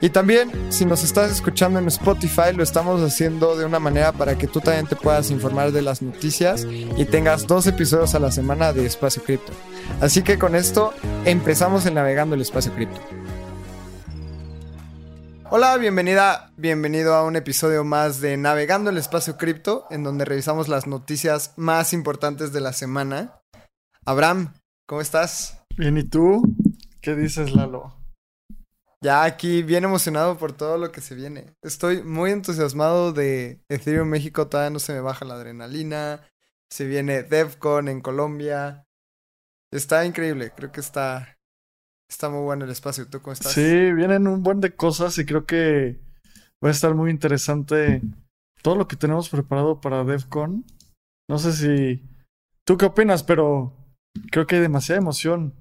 Y también, si nos estás escuchando en Spotify, lo estamos haciendo de una manera para que tú también te puedas informar de las noticias y tengas dos episodios a la semana de Espacio Cripto. Así que con esto empezamos el Navegando el Espacio Cripto. Hola, bienvenida, bienvenido a un episodio más de Navegando el Espacio Cripto, en donde revisamos las noticias más importantes de la semana. Abraham, ¿cómo estás? Bien, ¿y tú? ¿Qué dices, Lalo? Ya aquí bien emocionado por todo lo que se viene. Estoy muy entusiasmado de Ethereum México, todavía no se me baja la adrenalina. Se viene DevCon en Colombia. Está increíble, creo que está Está muy bueno el espacio. ¿Tú cómo estás? Sí, vienen un buen de cosas y creo que va a estar muy interesante todo lo que tenemos preparado para DevCon. No sé si tú qué opinas, pero creo que hay demasiada emoción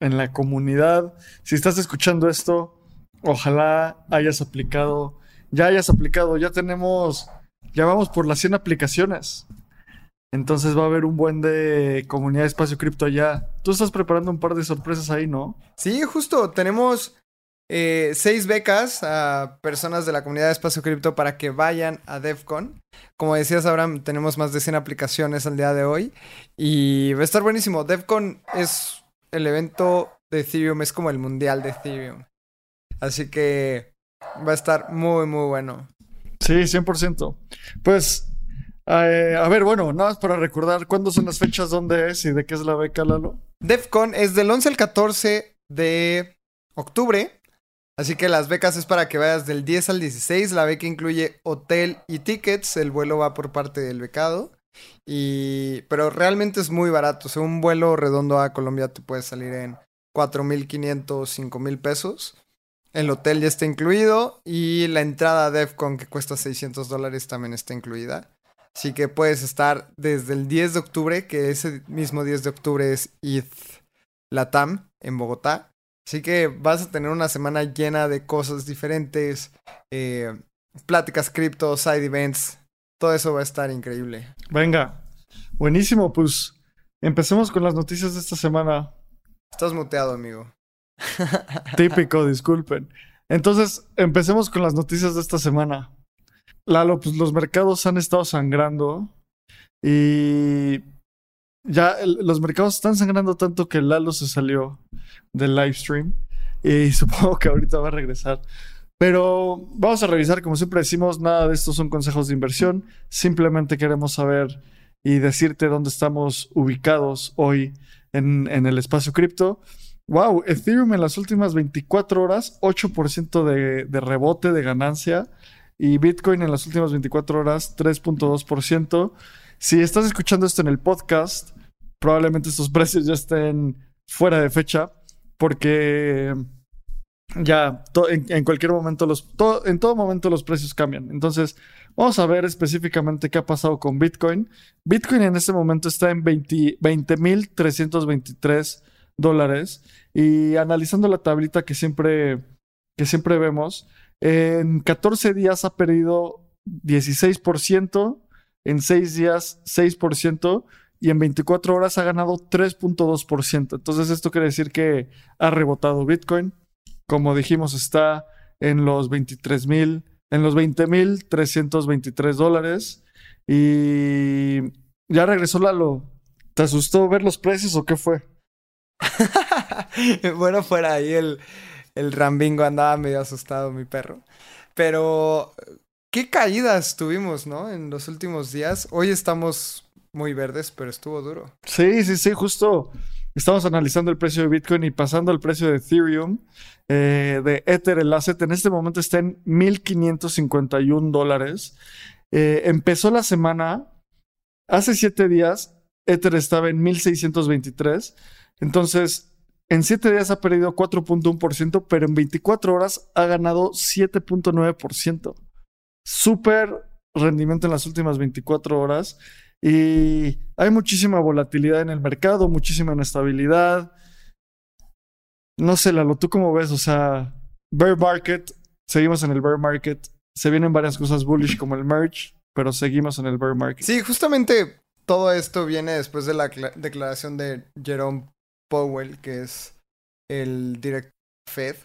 en la comunidad. Si estás escuchando esto, ojalá hayas aplicado, ya hayas aplicado, ya tenemos, ya vamos por las 100 aplicaciones. Entonces va a haber un buen de comunidad de espacio cripto allá. Tú estás preparando un par de sorpresas ahí, ¿no? Sí, justo. Tenemos eh, seis becas a personas de la comunidad de espacio cripto para que vayan a DevCon. Como decías, Abraham, tenemos más de 100 aplicaciones al día de hoy. Y va a estar buenísimo. DevCon es el evento de Ethereum, es como el mundial de Ethereum. Así que va a estar muy, muy bueno. Sí, 100%. Pues eh, a ver, bueno, nada más para recordar, ¿cuándo son las fechas, dónde es y de qué es la beca, Lalo? DEFCON es del 11 al 14 de octubre. Así que las becas es para que vayas del 10 al 16. La beca incluye hotel y tickets. El vuelo va por parte del becado. Y... Pero realmente es muy barato. O sea, un vuelo redondo a Colombia te puede salir en 4.500, 5.000 pesos. El hotel ya está incluido. Y la entrada a DEFCON, que cuesta 600 dólares, también está incluida. Así que puedes estar desde el 10 de octubre, que ese mismo 10 de octubre es ETH Latam en Bogotá. Así que vas a tener una semana llena de cosas diferentes, eh, pláticas cripto, side events, todo eso va a estar increíble. Venga, buenísimo, pues empecemos con las noticias de esta semana. Estás muteado, amigo. Típico, disculpen. Entonces, empecemos con las noticias de esta semana. Lalo, pues los mercados han estado sangrando y ya los mercados están sangrando tanto que Lalo se salió del live stream y supongo que ahorita va a regresar. Pero vamos a revisar, como siempre decimos, nada de esto son consejos de inversión, simplemente queremos saber y decirte dónde estamos ubicados hoy en, en el espacio cripto. Wow, Ethereum en las últimas 24 horas, 8% de, de rebote de ganancia y Bitcoin en las últimas 24 horas 3.2%. Si estás escuchando esto en el podcast, probablemente estos precios ya estén fuera de fecha porque ya en, cualquier momento los en todo momento los precios cambian. Entonces, vamos a ver específicamente qué ha pasado con Bitcoin. Bitcoin en este momento está en 20.323 dólares y analizando la tablita que siempre que siempre vemos, en 14 días ha perdido 16%, en 6 días 6% y en 24 horas ha ganado 3.2%. Entonces esto quiere decir que ha rebotado Bitcoin. Como dijimos, está en los 23 mil, en los 20 mil 323 dólares. Y ya regresó Lalo. ¿Te asustó ver los precios o qué fue? bueno, fuera ahí el, el Rambingo andaba medio asustado, mi perro. Pero qué caídas tuvimos, ¿no? En los últimos días. Hoy estamos muy verdes, pero estuvo duro. Sí, sí, sí, justo estamos analizando el precio de Bitcoin y pasando al precio de Ethereum, eh, de Ether, el asset, en este momento está en 1.551 dólares. Eh, empezó la semana, hace siete días, Ether estaba en 1.623. Entonces, en siete días ha perdido 4.1%, pero en 24 horas ha ganado 7.9%. Súper rendimiento en las últimas 24 horas. Y hay muchísima volatilidad en el mercado, muchísima inestabilidad. No sé, Lalo, ¿tú cómo ves? O sea, bear market, seguimos en el bear market. Se vienen varias cosas bullish como el merge, pero seguimos en el bear market. Sí, justamente todo esto viene después de la cla- declaración de Jerome Powell, que es el director de Fed.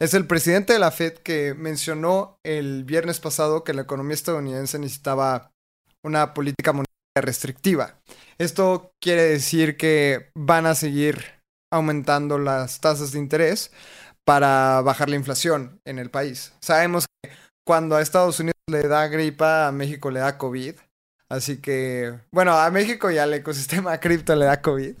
Es el presidente de la Fed que mencionó el viernes pasado que la economía estadounidense necesitaba una política monetaria restrictiva. Esto quiere decir que van a seguir aumentando las tasas de interés para bajar la inflación en el país. Sabemos que cuando a Estados Unidos le da gripa, a México le da COVID. Así que, bueno, a México y al ecosistema cripto le da COVID.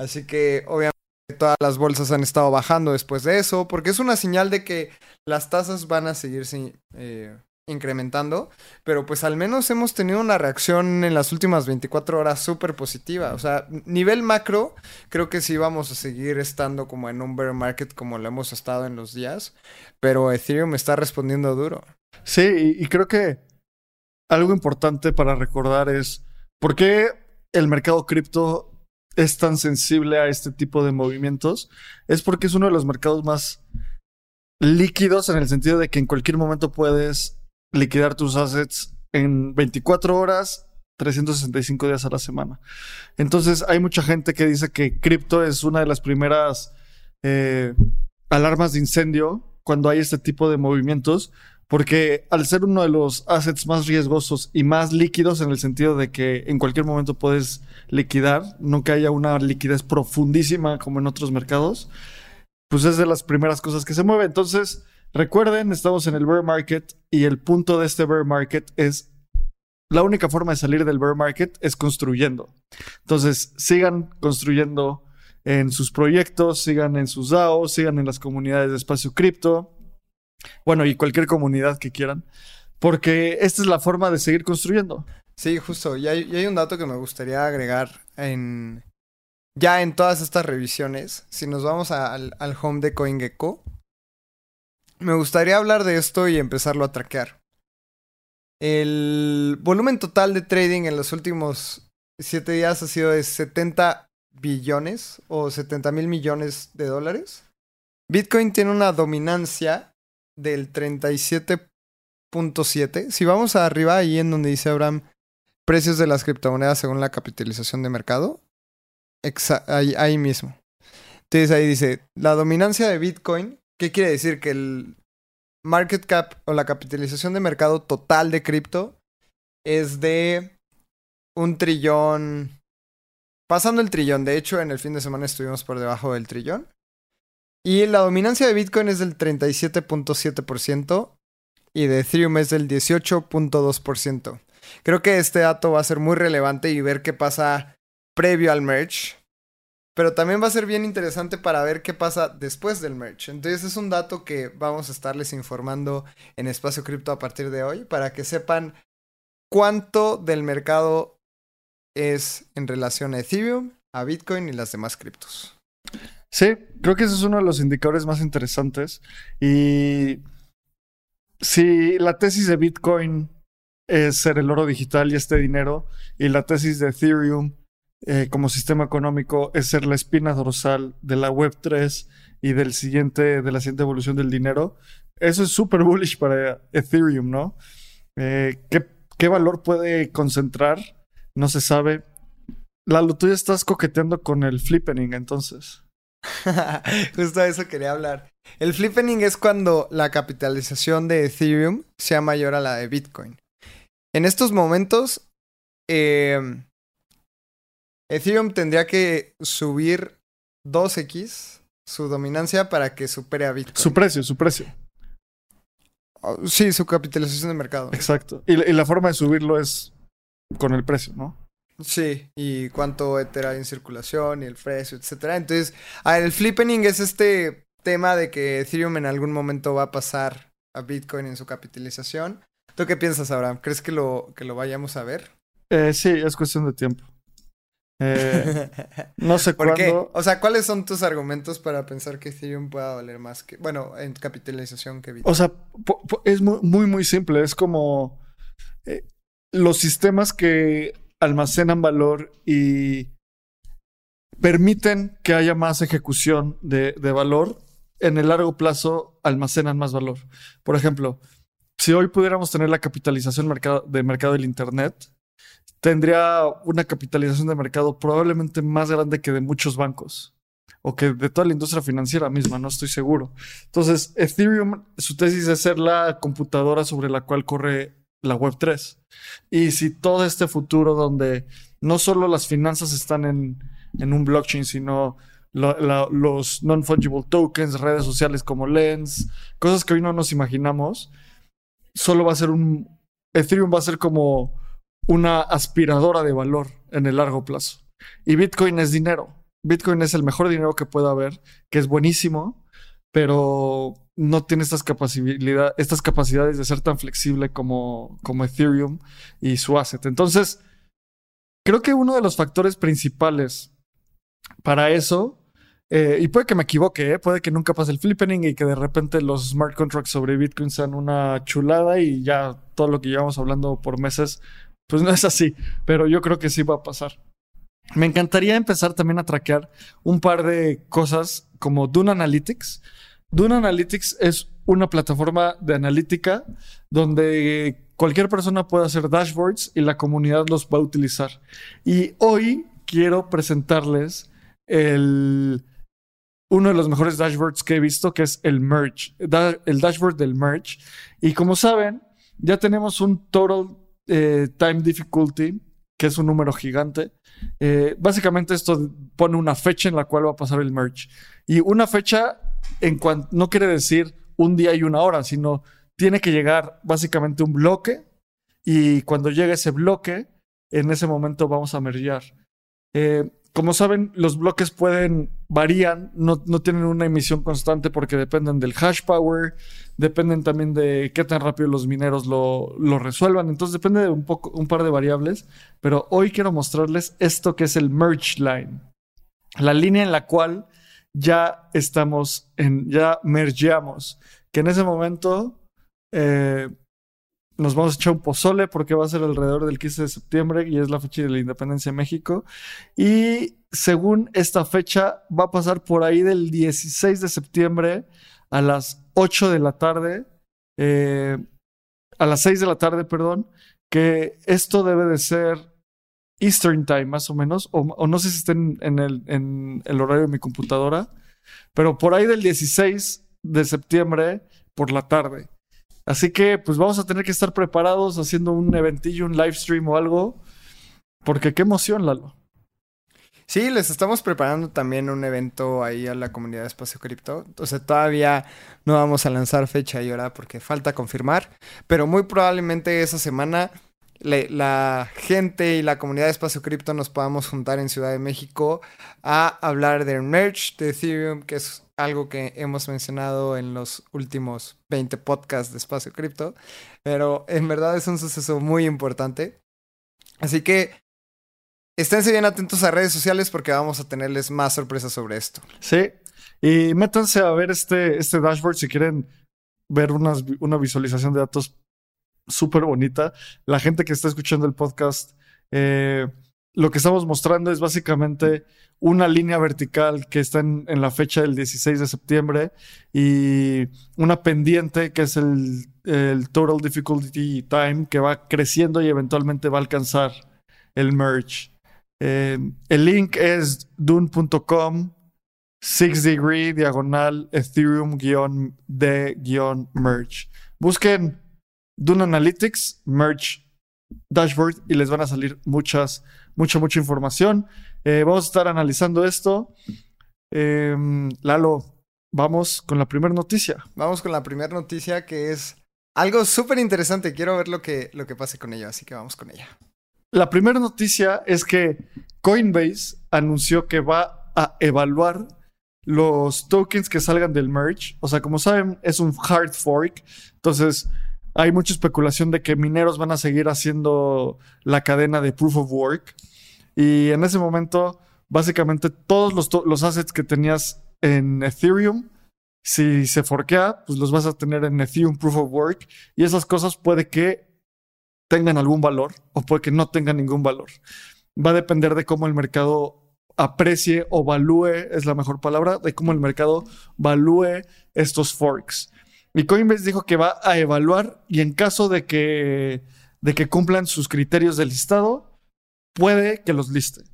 Así que, obviamente, todas las bolsas han estado bajando después de eso, porque es una señal de que las tasas van a seguirse eh, incrementando. Pero, pues, al menos hemos tenido una reacción en las últimas 24 horas súper positiva. O sea, nivel macro, creo que sí vamos a seguir estando como en un bear market como lo hemos estado en los días. Pero Ethereum está respondiendo duro. Sí, y, y creo que algo importante para recordar es por qué el mercado cripto es tan sensible a este tipo de movimientos. Es porque es uno de los mercados más líquidos en el sentido de que en cualquier momento puedes liquidar tus assets en 24 horas, 365 días a la semana. Entonces hay mucha gente que dice que cripto es una de las primeras eh, alarmas de incendio cuando hay este tipo de movimientos, porque al ser uno de los assets más riesgosos y más líquidos en el sentido de que en cualquier momento puedes liquidar, no que haya una liquidez profundísima como en otros mercados, pues es de las primeras cosas que se mueve. Entonces, recuerden, estamos en el bear market y el punto de este bear market es la única forma de salir del bear market es construyendo. Entonces, sigan construyendo en sus proyectos, sigan en sus DAOs, sigan en las comunidades de espacio cripto. Bueno, y cualquier comunidad que quieran. Porque esta es la forma de seguir construyendo. Sí, justo. Y hay, un dato que me gustaría agregar en. Ya en todas estas revisiones. Si nos vamos al, al home de CoinGecko. Me gustaría hablar de esto y empezarlo a traquear. El volumen total de trading en los últimos 7 días ha sido de 70 billones o 70 mil millones de dólares. Bitcoin tiene una dominancia del 37.7. Si vamos arriba, ahí en donde dice Abraham, precios de las criptomonedas según la capitalización de mercado, ahí, ahí mismo. Entonces ahí dice, la dominancia de Bitcoin, ¿qué quiere decir? Que el market cap o la capitalización de mercado total de cripto es de un trillón, pasando el trillón. De hecho, en el fin de semana estuvimos por debajo del trillón. Y la dominancia de Bitcoin es del 37.7% y de Ethereum es del 18.2%. Creo que este dato va a ser muy relevante y ver qué pasa previo al merge. Pero también va a ser bien interesante para ver qué pasa después del merge. Entonces es un dato que vamos a estarles informando en Espacio Cripto a partir de hoy para que sepan cuánto del mercado es en relación a Ethereum, a Bitcoin y las demás criptos. Sí, creo que ese es uno de los indicadores más interesantes. Y si la tesis de Bitcoin es ser el oro digital y este dinero, y la tesis de Ethereum eh, como sistema económico es ser la espina dorsal de la Web3 y del siguiente, de la siguiente evolución del dinero, eso es súper bullish para Ethereum, ¿no? Eh, ¿qué, ¿Qué valor puede concentrar? No se sabe. Lalo, tú ya estás coqueteando con el flippening, entonces. Justo de eso quería hablar. El flippening es cuando la capitalización de Ethereum sea mayor a la de Bitcoin. En estos momentos, eh, Ethereum tendría que subir 2x su dominancia para que supere a Bitcoin. Su precio, su precio. Oh, sí, su capitalización de mercado. Exacto. Y la forma de subirlo es con el precio, ¿no? Sí, y cuánto Ether hay en circulación y el precio, etcétera. Entonces, a ver, el flippening es este tema de que Ethereum en algún momento va a pasar a Bitcoin en su capitalización. ¿Tú qué piensas, Abraham? ¿Crees que lo, que lo vayamos a ver? Eh, sí, es cuestión de tiempo. Eh, no sé ¿Por qué? cuándo. O sea, ¿cuáles son tus argumentos para pensar que Ethereum pueda valer más que, bueno, en capitalización que Bitcoin? O sea, es muy, muy, muy simple. Es como eh, los sistemas que almacenan valor y permiten que haya más ejecución de, valor, en el largo plazo almacenan más valor. Por ejemplo, si hoy pudiéramos tener la capitalización de mercado del Internet, tendría una capitalización de mercado probablemente más grande que de muchos bancos o que de toda la industria financiera misma, no estoy seguro. Entonces, Ethereum, su tesis es ser la computadora sobre la cual corre la Web3. Y si todo este futuro donde no solo las finanzas están en, en un blockchain, sino los non-fungible tokens, redes sociales como Lens, cosas que hoy no nos imaginamos, solo va a ser un... Ethereum va a ser como una aspiradora de valor en el largo plazo. Y Bitcoin es dinero. Bitcoin es el mejor dinero que pueda haber, que es buenísimo, pero no tiene estas, capacidad- estas capacidades de ser tan flexible como, como Ethereum y su asset. Entonces, creo que uno de los factores principales para eso, eh, y puede que me equivoque, ¿eh? puede que nunca pase el flippening y que de repente los smart contracts sobre Bitcoin sean una chulada y ya todo lo que llevamos hablando por meses, pues no es así, pero yo creo que sí va a pasar. Me encantaría empezar también a traquear un par de cosas como Dune Analytics. Dune Analytics es una plataforma de analítica donde cualquier persona puede hacer dashboards y la comunidad los va a utilizar. Y hoy quiero presentarles uno de los mejores dashboards que he visto, que es el Merge, el dashboard del Merge. Y como saben, ya tenemos un total eh, time difficulty, que es un número gigante. Eh, básicamente esto pone una fecha en la cual va a pasar el merge. Y una fecha en no quiere decir un día y una hora, sino tiene que llegar básicamente un bloque y cuando llegue ese bloque, en ese momento vamos a mergear. Eh, como saben, los bloques pueden, varían, no, no tienen una emisión constante porque dependen del hash power, dependen también de qué tan rápido los mineros lo, lo resuelvan. Entonces depende de un, poco, un par de variables. Pero hoy quiero mostrarles esto que es el merge line. La línea en la cual ya estamos en, ya mergeamos. Que en ese momento eh, nos vamos a echar un pozole porque va a ser alrededor del 15 de septiembre y es la fecha de la independencia de México. Y según esta fecha, va a pasar por ahí del 16 de septiembre a las 8 de la tarde, eh, a las 6 de la tarde, perdón, que esto debe de ser Eastern Time más o menos, o, no sé si el, en el horario de mi computadora, pero por ahí del 16 de septiembre por la tarde. Así que pues vamos a tener que estar preparados haciendo un eventillo, un live stream o algo, porque qué emoción, Lalo. Sí, les estamos preparando también un evento ahí a la comunidad de Espacio Cripto. O sea, todavía no vamos a lanzar fecha y hora porque falta confirmar, pero muy probablemente esa semana la gente y la comunidad de Espacio Cripto nos podamos juntar en Ciudad de México a hablar del merge de Ethereum, que es algo que hemos mencionado en los últimos 20 podcasts de Espacio Cripto, pero en verdad es un suceso muy importante. Así que esténse bien atentos a redes sociales porque vamos a tenerles más sorpresas sobre esto. Sí, y métanse a ver este, este dashboard si quieren ver unas, una visualización de datos súper bonita. La gente que está escuchando el podcast, eh, lo que estamos mostrando es básicamente una línea vertical que está en, en la fecha del 16 de septiembre y una pendiente que es el, el Total Difficulty Time que va creciendo y eventualmente va a alcanzar el merge. Eh, el link es dune.com 6 degree diagonal ethereum guion de Analytics, merge dashboard y les van a salir muchas, mucha, mucha información. Eh, vamos a estar analizando esto. Em, Lalo, vamos con la primera noticia. Vamos con la primera noticia que es algo súper interesante. Quiero ver lo que, lo que pase con ello, así que vamos con ella. La primera noticia es que Coinbase anunció que va a evaluar los tokens que salgan del merge. O sea, como saben, es un hard fork. Entonces, hay mucha especulación de que mineros van a seguir haciendo la cadena de proof of work. Y en ese momento, básicamente todos los, los assets que tenías en Ethereum, si se forquea, pues los vas a tener en Ethereum proof of work. Y esas cosas puede que tengan algún valor o puede que no tengan ningún valor. Va a depender de cómo el mercado aprecie o valúe, es la mejor palabra, de cómo el mercado valúe estos forks. Y Coinbase dijo que va a evaluar y en caso de que, de que cumplan sus criterios de listado, puede que los liste.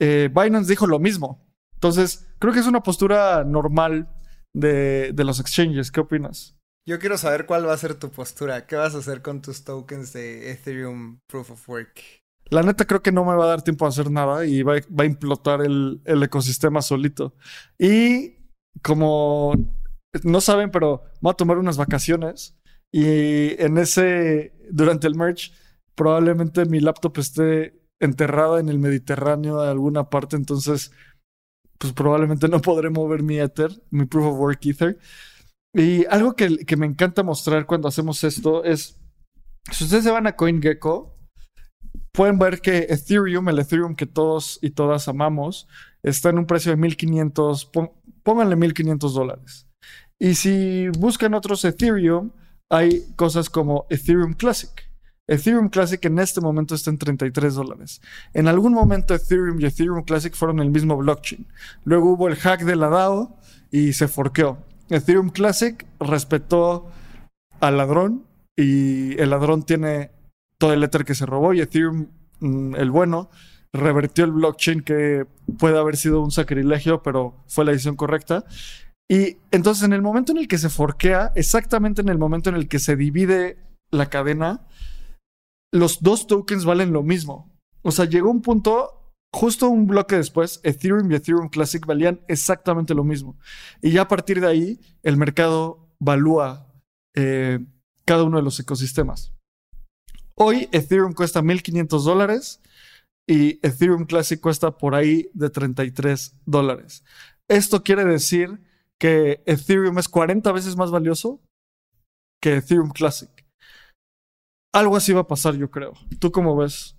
Eh, Binance dijo lo mismo. Entonces, creo que es una postura normal de, de los exchanges. ¿Qué opinas? Yo quiero saber cuál va a ser tu postura. ¿Qué vas a hacer con tus tokens de Ethereum Proof of Work? La neta creo que no me va a dar tiempo a hacer nada y va, va a implotar el, el ecosistema solito. Y como no saben, pero voy a tomar unas vacaciones y en ese, durante el merge, probablemente mi laptop esté enterrada en el Mediterráneo de alguna parte, entonces pues probablemente no podré mover mi Ether, mi Proof of Work Ether. Y algo que, que me encanta mostrar cuando hacemos esto es, si ustedes se van a CoinGecko, pueden ver que Ethereum, el Ethereum que todos y todas amamos, está en un precio de 1500, pon- pónganle 1500 dólares. Y si buscan otros Ethereum, hay cosas como Ethereum Classic. Ethereum Classic en este momento está en 33 dólares. En algún momento Ethereum y Ethereum Classic fueron el mismo blockchain. Luego hubo el hack de la DAO y se forqueó. Ethereum Classic respetó al ladrón y el ladrón tiene todo el Ether que se robó y Ethereum, mm, el bueno, revertió el blockchain que puede haber sido un sacrilegio, pero fue la decisión correcta. Y entonces en el momento en el que se forquea, exactamente en el momento en el que se divide la cadena, los dos tokens valen lo mismo. O sea, llegó un punto, justo un bloque después, Ethereum y Ethereum Classic valían exactamente lo mismo. Y ya a partir de ahí, el mercado valúa eh, cada uno de los ecosistemas. Hoy Ethereum cuesta 1.500 dólares y Ethereum Classic cuesta por ahí de 33 dólares. Esto quiere decir que Ethereum es 40 veces más valioso que Ethereum Classic. Algo así va a pasar, yo creo. ¿Tú cómo ves?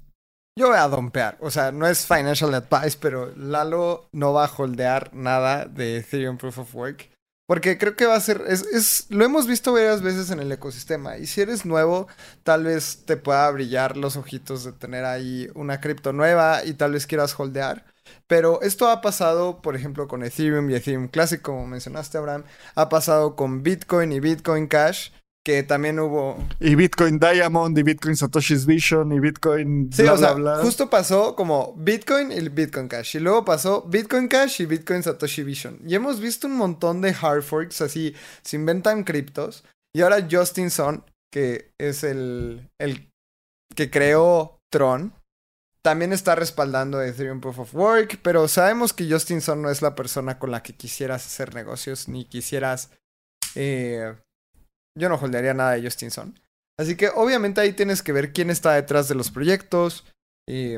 Yo voy a dompear. O sea, no es financial advice, pero Lalo no va a holdear nada de Ethereum Proof of Work. Porque creo que va a ser. Es, es- lo hemos visto varias veces en el ecosistema. Y si eres nuevo, tal vez te pueda brillar los ojitos de tener ahí una cripto nueva y tal vez quieras holdear. Pero esto ha pasado, por ejemplo, con Ethereum y Ethereum Classic, como mencionaste, Abraham. Ha pasado con Bitcoin y Bitcoin Cash, que también hubo Y Bitcoin Diamond, y Bitcoin Satoshi's Vision, y Bitcoin. Sí, bla, o sea, bla, bla. justo pasó como Bitcoin y Bitcoin Cash. Y luego pasó Bitcoin Cash y Bitcoin Satoshi Vision. Y hemos visto un montón de hard forks así, se inventan criptos. Y ahora Justin Sun, que es el, el que creó Tron, también está respaldando Ethereum Proof of Work. Pero sabemos que Justin Sun no es la persona con la que quisieras hacer negocios, ni quisieras... eh, yo no holdearía nada de Justin Sun. Así que obviamente ahí tienes que ver quién está detrás de los proyectos. Y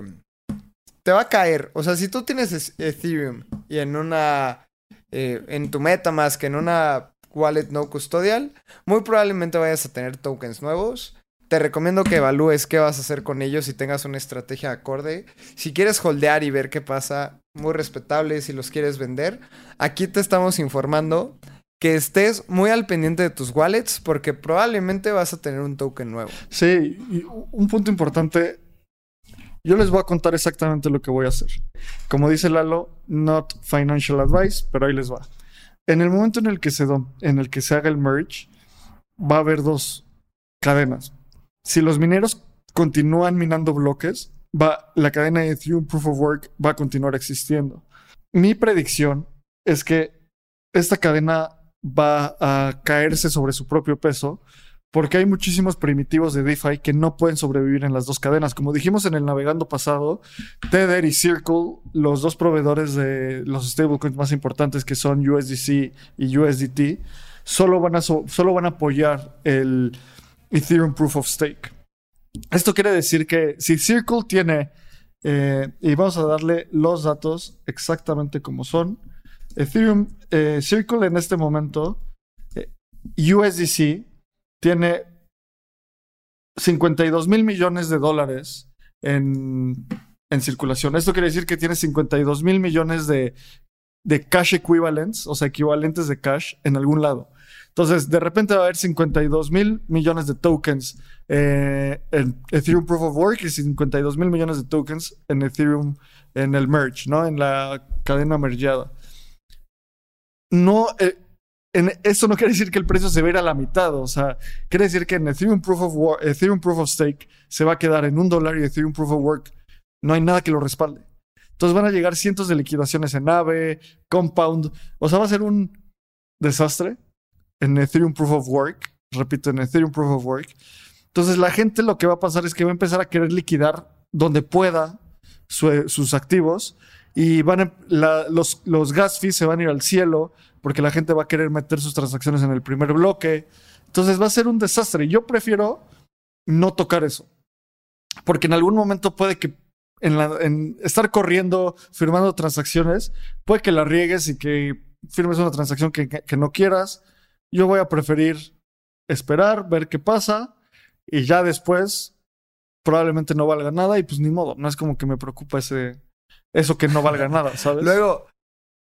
te va a caer. O sea, si tú tienes es- Ethereum y en una. eh, en tu MetaMask, en una wallet no custodial, muy probablemente vayas a tener tokens nuevos. Te recomiendo que evalúes qué vas a hacer con ellos y tengas una estrategia acorde. Si quieres holdear y ver qué pasa, muy respetable. Si los quieres vender, aquí te estamos informando que estés muy al pendiente de tus wallets porque probablemente vas a tener un token nuevo. Sí, un punto importante. Yo les voy a contar exactamente lo que voy a hacer. Como dice Lalo, not financial advice, pero ahí les va. En el momento en el que se, en el que se haga el merge, va a haber dos cadenas. Si los mineros continúan minando bloques, va, la cadena de Ethereum Proof of Work va a continuar existiendo. Mi predicción es que esta cadena va a caerse sobre su propio peso porque hay muchísimos primitivos de DeFi que no pueden sobrevivir en las dos cadenas. Como dijimos en el navegando pasado, Tether y Circle, los dos proveedores de los stablecoins más importantes que son USDC y USDT, solo van a, so- solo van a apoyar el, Ethereum Proof of Stake. Esto quiere decir que si Circle tiene, eh, y vamos a darle los datos exactamente como son, Ethereum, eh, Circle en este momento, eh, USDC, tiene 52 mil millones de dólares en, en circulación. Esto quiere decir que tiene 52 mil millones de, de cash equivalents, o sea, equivalentes de cash en algún lado. Entonces, de repente va a haber 52 mil millones de tokens eh, en Ethereum Proof of Work y 52 mil millones de tokens en Ethereum, en el merge, ¿no? En la cadena mergeada. No, eh, en, eso no quiere decir que el precio se va a a la mitad, o sea, quiere decir que en Ethereum Proof of, Work, Ethereum Proof of Stake se va a quedar en un dólar y Ethereum Proof of Work no hay nada que lo respalde. Entonces van a llegar cientos de liquidaciones en AVE, Compound, o sea, va a ser un desastre en Ethereum Proof of Work, repito, en Ethereum Proof of Work. Entonces la gente lo que va a pasar es que va a empezar a querer liquidar donde pueda su- sus activos y van a- los, los gas fees se van a ir al cielo porque la gente va a querer meter sus transacciones en el primer bloque. Entonces va a ser un desastre. Yo prefiero no tocar eso. Porque en algún momento puede que en, estar corriendo, firmando transacciones, puede que la riegues y que firmes una transacción que no quieras. Yo voy a preferir esperar, ver qué pasa y ya después probablemente no valga nada y pues ni modo. No es como que me preocupa ese, eso que no valga nada, ¿sabes? Luego,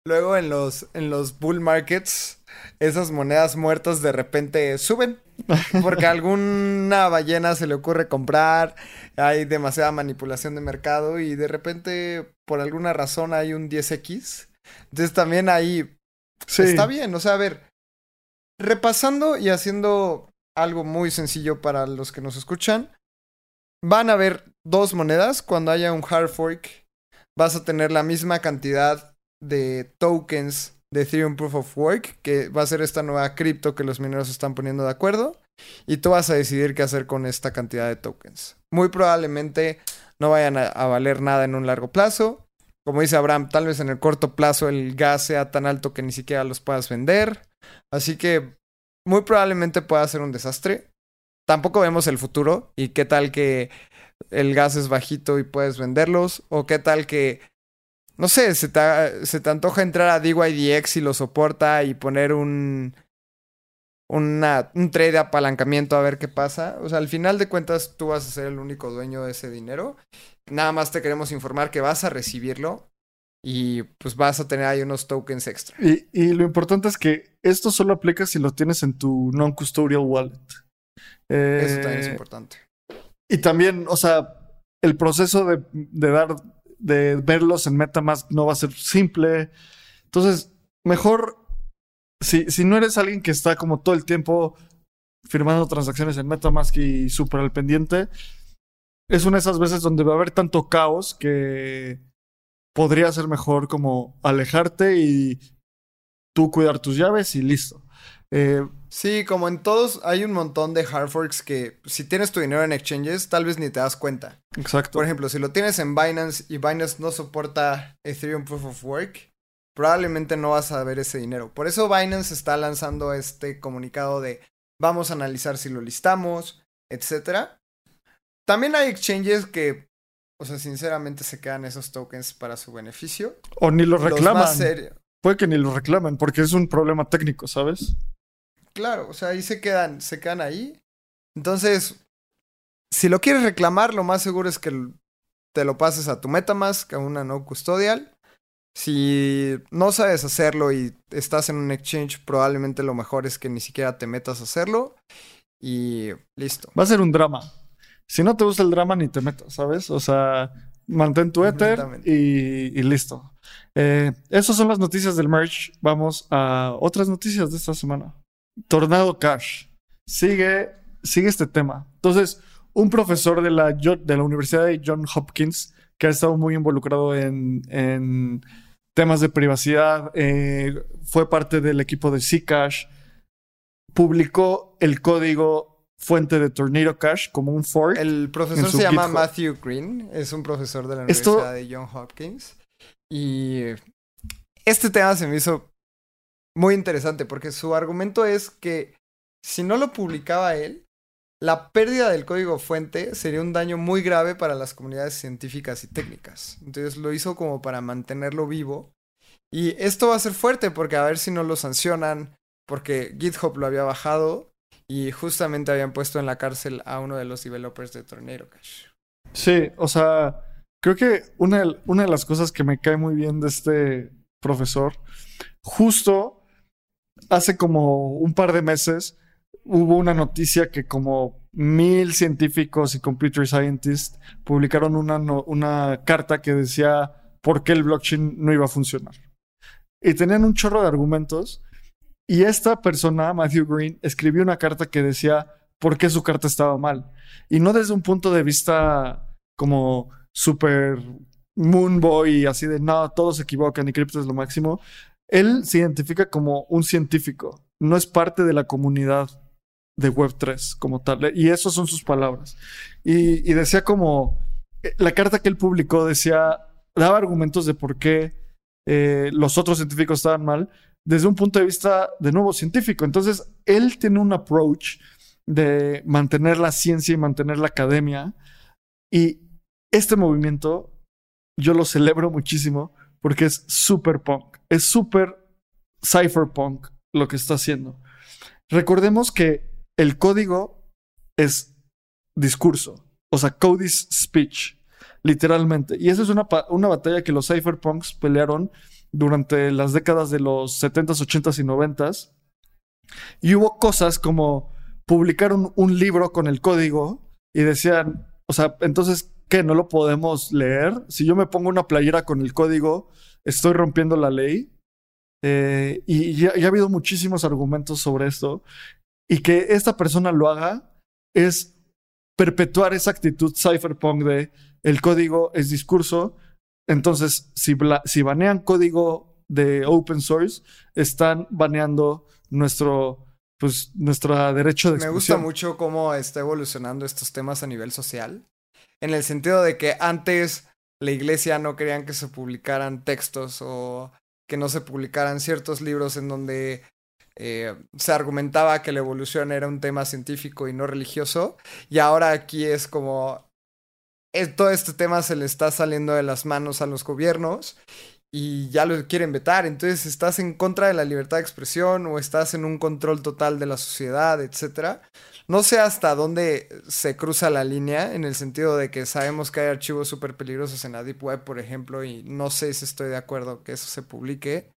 luego en los, en los bull markets, esas monedas muertas de repente suben. Porque a alguna ballena se le ocurre comprar, hay demasiada manipulación de mercado y de repente, por alguna razón, hay un 10x. Entonces también ahí Sí. está bien. O sea, a ver, repasando y haciendo algo muy sencillo para los que nos escuchan, van a haber dos monedas. Cuando haya un hard fork, vas a tener la misma cantidad de tokens de Ethereum Proof of Work, que va a ser esta nueva cripto que los mineros están poniendo de acuerdo, y tú vas a decidir qué hacer con esta cantidad de tokens. Muy probablemente no vayan a, a valer nada en un largo plazo. Como dice Abraham, tal vez en el corto plazo el gas sea tan alto que ni siquiera los puedas vender. Así que muy probablemente pueda ser un desastre. Tampoco vemos el futuro y qué tal que el gas es bajito y puedes venderlos o qué tal que no sé, se te, se te antoja entrar a DYDX y lo soporta y poner un una, un trade de apalancamiento a ver qué pasa. O sea, al final de cuentas tú vas a ser el único dueño de ese dinero. Nada más te queremos informar que vas a recibirlo y pues vas a tener ahí unos tokens extra. Y, y lo importante es que esto solo aplica si lo tienes en tu non-custodial wallet. Eh, Eso también es importante. Y también, o sea, el proceso de, de dar, de verlos en MetaMask no va a ser simple. Entonces, mejor, si, si no eres alguien que está como todo el tiempo firmando transacciones en MetaMask y súper al pendiente, es una de esas veces donde va a haber tanto caos que podría ser mejor como alejarte y tú cuidar tus llaves y listo. Eh, Sí, como en todos, hay un montón de hard forks que si tienes tu dinero en exchanges, tal vez ni te das cuenta. exacto. Por ejemplo, si lo tienes en Binance y Binance no soporta Ethereum Proof of Work, probablemente no vas a ver ese dinero. Por eso Binance está lanzando este comunicado de vamos a analizar si lo listamos, etcétera. También hay exchanges que, o sea, sinceramente se quedan esos tokens para su beneficio. O ni lo Los reclaman. más serios. Puede que ni lo reclamen porque es un problema técnico, ¿sabes? Claro, o sea, ahí se quedan, se quedan ahí. Entonces, si lo quieres reclamar, lo más seguro es que te lo pases a tu MetaMask, a una no custodial. Si no sabes hacerlo y estás en un exchange, probablemente lo mejor es que ni siquiera te metas a hacerlo. Y listo. Va a ser un drama. Si no te gusta el drama, ni te metas, ¿sabes? O sea, mantén tu Ether Completamente. y, y listo. Eh, esas son las noticias del merch. Vamos a otras noticias de esta semana. Tornado Cash. Sigue, sigue este tema. Entonces, un profesor de la, de la Universidad de John Hopkins, que ha estado muy involucrado en, en temas de privacidad, eh, fue parte del equipo de Zcash, publicó el código fuente de Tornado Cash como un fork. El profesor se llama GitHub. Matthew Green, es un profesor de la Esto- Universidad de John Hopkins. Y este tema se me hizo muy interesante porque su argumento es que si no lo publicaba él, la pérdida del código fuente sería un daño muy grave para las comunidades científicas y técnicas. Entonces lo hizo como para mantenerlo vivo. Y esto va a ser fuerte porque a ver si no lo sancionan, porque GitHub lo había bajado y justamente habían puesto en la cárcel a uno de los developers de Tornado Cash. Sí, o sea, creo que una de, una de las cosas que me cae muy bien de este profesor, justo hace como un par de meses hubo una noticia que como mil científicos y computer scientists publicaron una, una carta que decía por qué el blockchain no iba a funcionar. Y tenían un chorro de argumentos. Y esta persona, Matthew Green, escribió una carta que decía por qué su carta estaba mal. Y no desde un punto de vista como súper moon boy y así de no, todos se equivocan y cripto es lo máximo. Él se identifica como un científico, no es parte de la comunidad de Web3 como tal. Y esas son sus palabras. Y, y decía como, eh, la carta que él publicó decía, daba argumentos de por qué eh, los otros científicos estaban mal desde un punto de vista de nuevo científico. Entonces, él tiene un approach de mantener la ciencia y mantener la academia. Y este movimiento yo lo celebro muchísimo porque es super punk, es super cypherpunk lo que está haciendo. Recordemos que el código es discurso, o sea, code is speech, literalmente. Y esa es una, una batalla que los cypherpunks pelearon durante las décadas de los 70s, 80s y 90s. Y hubo cosas como publicaron un libro con el código y decían, o sea, entonces, ¿qué? ¿No lo podemos leer? Si yo me pongo una playera con el código, estoy rompiendo la ley. Eh, y ya, ya ha habido muchísimos argumentos sobre esto. Y que esta persona lo haga es perpetuar esa actitud cypherpunk de el código es discurso. Entonces, si, bla- si banean código de open source, están baneando nuestro, pues, nuestro derecho de Me gusta expresión. mucho cómo está evolucionando estos temas a nivel social. En el sentido de que antes la iglesia no querían que se publicaran textos o que no se publicaran ciertos libros en donde eh, se argumentaba que la evolución era un tema científico y no religioso. Y ahora aquí es como todo este tema se le está saliendo de las manos a los gobiernos y ya lo quieren vetar. Entonces estás en contra de la libertad de expresión o estás en un control total de la sociedad, etcétera. No sé hasta dónde se cruza la línea en el sentido de que sabemos que hay archivos súper peligrosos en la Deep Web, por ejemplo, y no sé si estoy de acuerdo que eso se publique.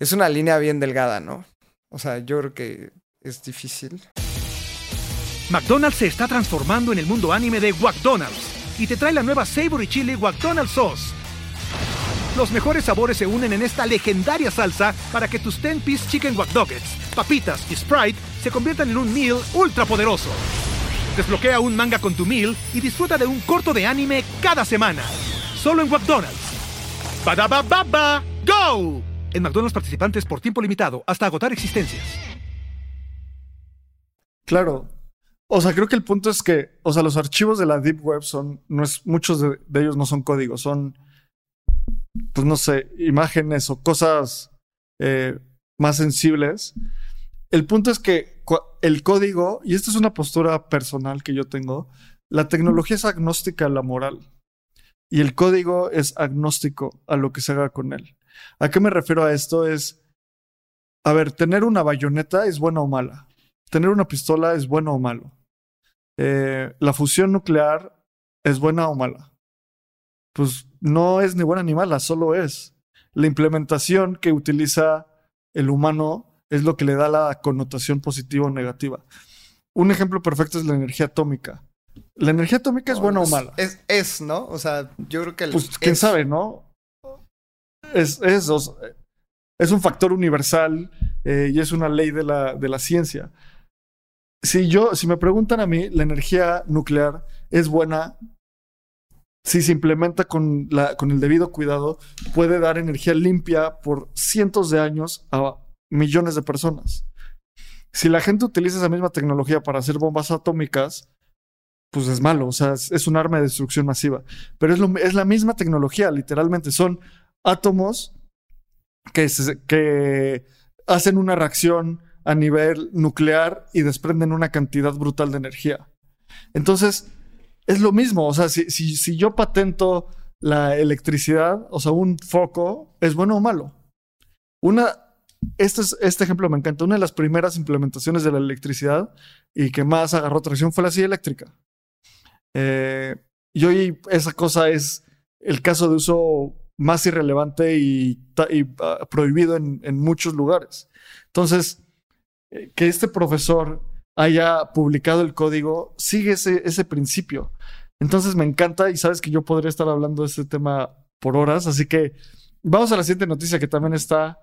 Es una línea bien delgada, ¿no? O sea, yo creo que es difícil. McDonald's se está transformando en el mundo anime de McDonald's y te trae la nueva Savory Chili McDonald's Sauce. Los mejores sabores se unen en esta legendaria salsa para que tus 10-piece chicken wack Nuggets, papitas y Sprite se conviertan en un meal ultra poderoso. Desbloquea un manga con tu meal y disfruta de un corto de anime cada semana. Solo en McDonald's. ba baba go! En McDonald's participantes por tiempo limitado hasta agotar existencias. Claro. O sea, creo que el punto es que, o sea, los archivos de la Deep Web son, no es, muchos de, ellos no son códigos, son, pues no sé, imágenes o cosas eh, más sensibles. El punto es que el código, y esta es una postura personal que yo tengo, la tecnología es agnóstica a la moral y el código es agnóstico a lo que se haga con él. ¿A qué me refiero a esto? Es, a ver, tener una bayoneta es buena o mala. Tener una pistola es bueno o malo. Eh, la fusión nuclear es buena o mala. Pues no es ni buena ni mala, solo es. La implementación que utiliza el humano es lo que le da la connotación positiva o negativa. Un ejemplo perfecto es la energía atómica. ¿La energía atómica es buena o mala? Es, es, ¿no? O sea, yo creo que... el- Pues quién es- sabe, ¿no? Es, es, o sea, es un factor universal eh, y es una ley de la, de la ciencia. Si yo, si me preguntan a mí, la energía nuclear es buena. Si se implementa con, la, con el debido cuidado, puede dar energía limpia por cientos de años a millones de personas. Si la gente utiliza esa misma tecnología para hacer bombas atómicas, pues es malo, o sea, es, un arma de destrucción masiva. Pero es, lo- es la misma tecnología, literalmente. Son átomos que, que hacen una reacción a nivel nuclear y desprenden una cantidad brutal de energía. Entonces, es lo mismo. O sea, si, si, si yo patento la electricidad, o sea, un foco, ¿es bueno o malo? Una, este, es- este ejemplo me encanta. Una de las primeras implementaciones de la electricidad y que más agarró tracción fue la silla eléctrica. Eh, y hoy esa cosa es el caso de uso más irrelevante y, ah, prohibido en, en muchos lugares. Entonces, que este profesor haya publicado el código sigue ese, ese principio. Entonces me encanta y sabes que yo podría estar hablando de este tema por horas, así que vamos a la siguiente noticia que también está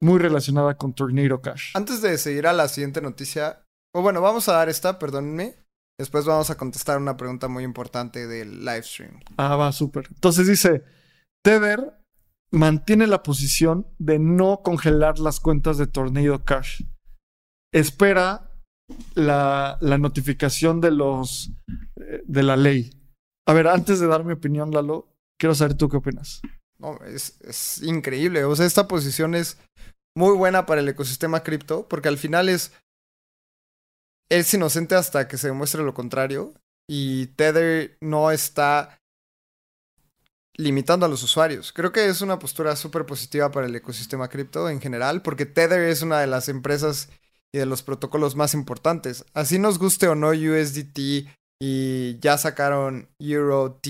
muy relacionada con Tornado Cash. Antes de seguir a la siguiente noticia, o bueno, vamos a dar esta, perdónenme. Después vamos a contestar una pregunta muy importante del live stream. Ah, va, súper. Entonces dice, Tether mantiene la posición de no congelar las cuentas de Tornado Cash. Espera la, la notificación de los eh, de la ley. A ver, antes de dar mi opinión, Lalo, quiero saber tú qué opinas. No, es, es increíble. O sea, esta posición es muy buena para el ecosistema cripto, porque al final es. Es inocente hasta que se demuestre lo contrario. Y Tether no está limitando a los usuarios. Creo que es una postura súper positiva para el ecosistema cripto en general, porque Tether es una de las empresas y de los protocolos más importantes. Así nos guste o no USDT y ya sacaron EuroT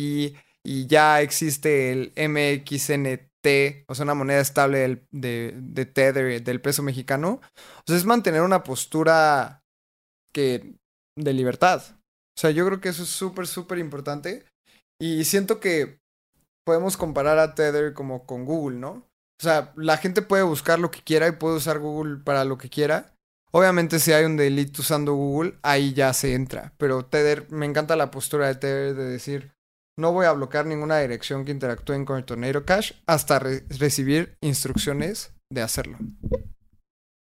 y ya existe el MXNT, o sea, una moneda estable de, de Tether, del peso mexicano. O sea, es mantener una postura que de libertad. O sea, yo creo que eso es súper, súper importante. Y siento que podemos comparar a Tether como con Google, ¿no? O sea, la gente puede buscar lo que quiera y puede usar Google para lo que quiera. Obviamente si hay un delito usando Google, ahí ya se entra. Pero Tether, me encanta la postura de Tether de decir, no voy a bloquear ninguna dirección que interactúe con Tornado Cash hasta re- recibir instrucciones de hacerlo.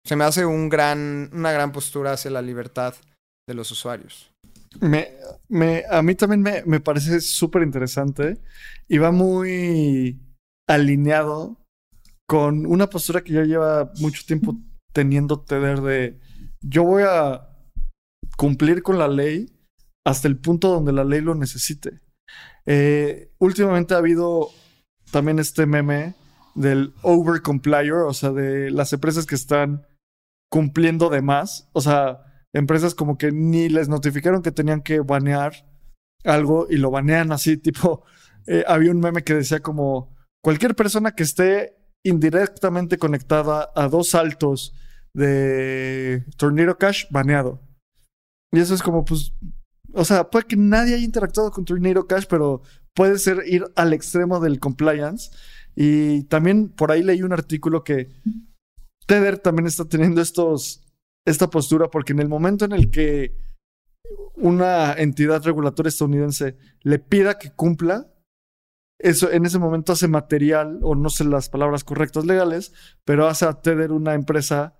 Se me hace una gran postura hacia la libertad de los usuarios. Me, a mí también me, me parece súper interesante y va muy alineado con una postura que ya lleva mucho tiempo teniendo Tether de yo voy a cumplir con la ley hasta el punto donde la ley lo necesite. Eh, últimamente ha habido también este meme del over complier, o sea, de las empresas que están cumpliendo de más, o sea, empresas como que ni les notificaron que tenían que banear algo y lo banean así, tipo, eh, había un meme que decía como cualquier persona que esté indirectamente conectada a dos saltos de Tornado Cash baneado. Y eso es como, pues, o sea, puede que nadie haya interactuado con Tornado Cash, pero puede ser ir al extremo del compliance. Y también por ahí leí un artículo que Tether también está teniendo estos, esta postura porque en el momento en el que una entidad regulatoria estadounidense le pida que cumpla, eso en ese momento hace material, o no sé las palabras correctas legales, pero hace a Tether una empresa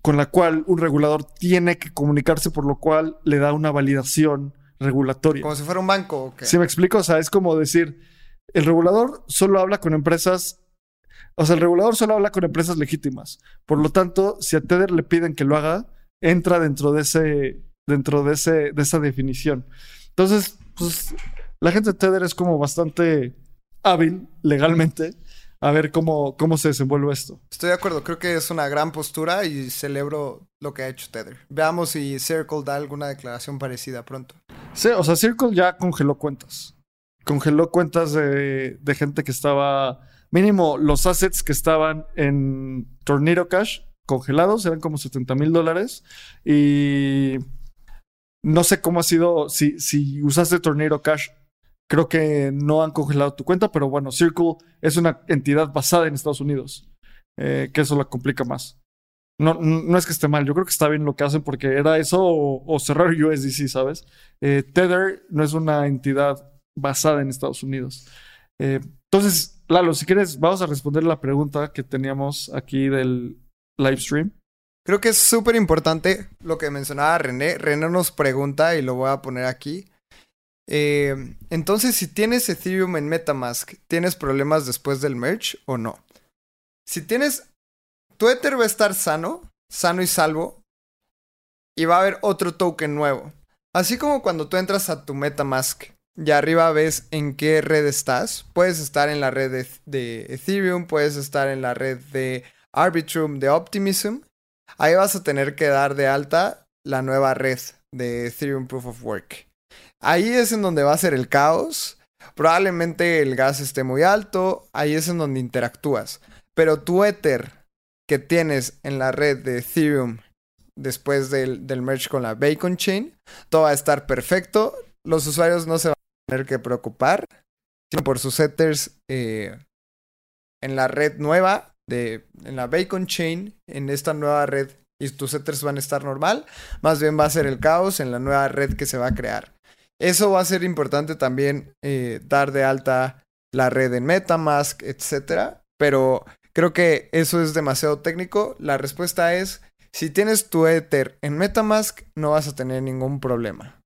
con la cual un regulador tiene que comunicarse, por lo cual le da una validación regulatoria. Como si fuera un banco. ¿o qué? ¿Sí me explico? O sea, es como decir, el regulador solo habla con empresas, o sea, el regulador solo habla con empresas legítimas. Por lo tanto, si a Tether le piden que lo haga, entra dentro de ese, dentro de ese, de esa definición. Entonces, pues, la gente de Tether es como bastante hábil legalmente a ver cómo, cómo se desenvuelve esto. Estoy de acuerdo, creo que es una gran postura y celebro lo que ha hecho Tether. Veamos si Circle da alguna declaración parecida pronto. Sí, o sea, Circle ya congeló cuentas. Congeló cuentas de, de gente que estaba, mínimo los assets que estaban en Tornado Cash congelados, eran como 70 mil dólares. Y no sé cómo ha sido, si, si usaste Tornado Cash, creo que no han congelado tu cuenta, pero bueno, Circle es una entidad basada en Estados Unidos, eh, que eso la complica más. No, no es que esté mal, yo creo que está bien lo que hacen porque era eso o, o cerrar USDC, ¿sabes? Eh, Tether no es una entidad basada en Estados Unidos. Eh, entonces, Lalo, si quieres, vamos a responder la pregunta que teníamos aquí del live stream. Creo que es súper importante lo que mencionaba René. René nos pregunta y lo voy a poner aquí. Eh, entonces, si tienes Ethereum en Metamask, ¿tienes problemas después del merge o no? Si tienes... Tu Ether va a estar sano sano y salvo y va a haber otro token nuevo. Así como cuando tú entras a tu MetaMask y arriba ves en qué red estás, puedes estar en la red de, de Ethereum, puedes estar en la red de Arbitrum, de Optimism. Ahí vas a tener que dar de alta la nueva red de Ethereum Proof of Work. Ahí es en donde va a ser el caos. Probablemente el gas esté muy alto. Ahí es en donde interactúas. Pero tu Ether que tienes en la red de Ethereum después del, del merge con la Bacon Chain, todo va a estar perfecto. Los usuarios no se van a tener que preocupar, sino por sus Ethers eh, en la red nueva, de, en la Bacon Chain, en esta nueva red, y tus Ethers van a estar normal. Más bien va a ser el caos en la nueva red que se va a crear. Eso va a ser importante también eh, dar de alta la red en Metamask, etcétera. Pero creo que eso es demasiado técnico. La respuesta es si tienes tu Ether en Metamask, no vas a tener ningún problema.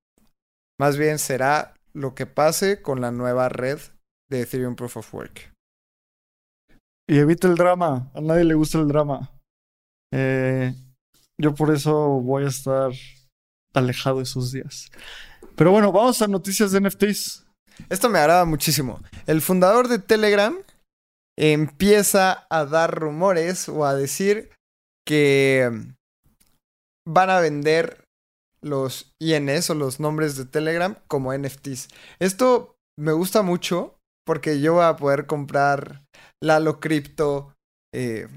Más bien será lo que pase con la nueva red de Ethereum Proof of Work. Y evita el drama. A nadie le gusta el drama. Eh, yo por eso voy a estar alejado esos días. Pero bueno, vamos a noticias de NFTs. Esto me agrada muchísimo. El fundador de Telegram empieza a dar rumores o a decir que van a vender los INS o los nombres de Telegram como NFTs. Esto me gusta mucho porque yo voy a poder comprar Lalo Crypto, eh,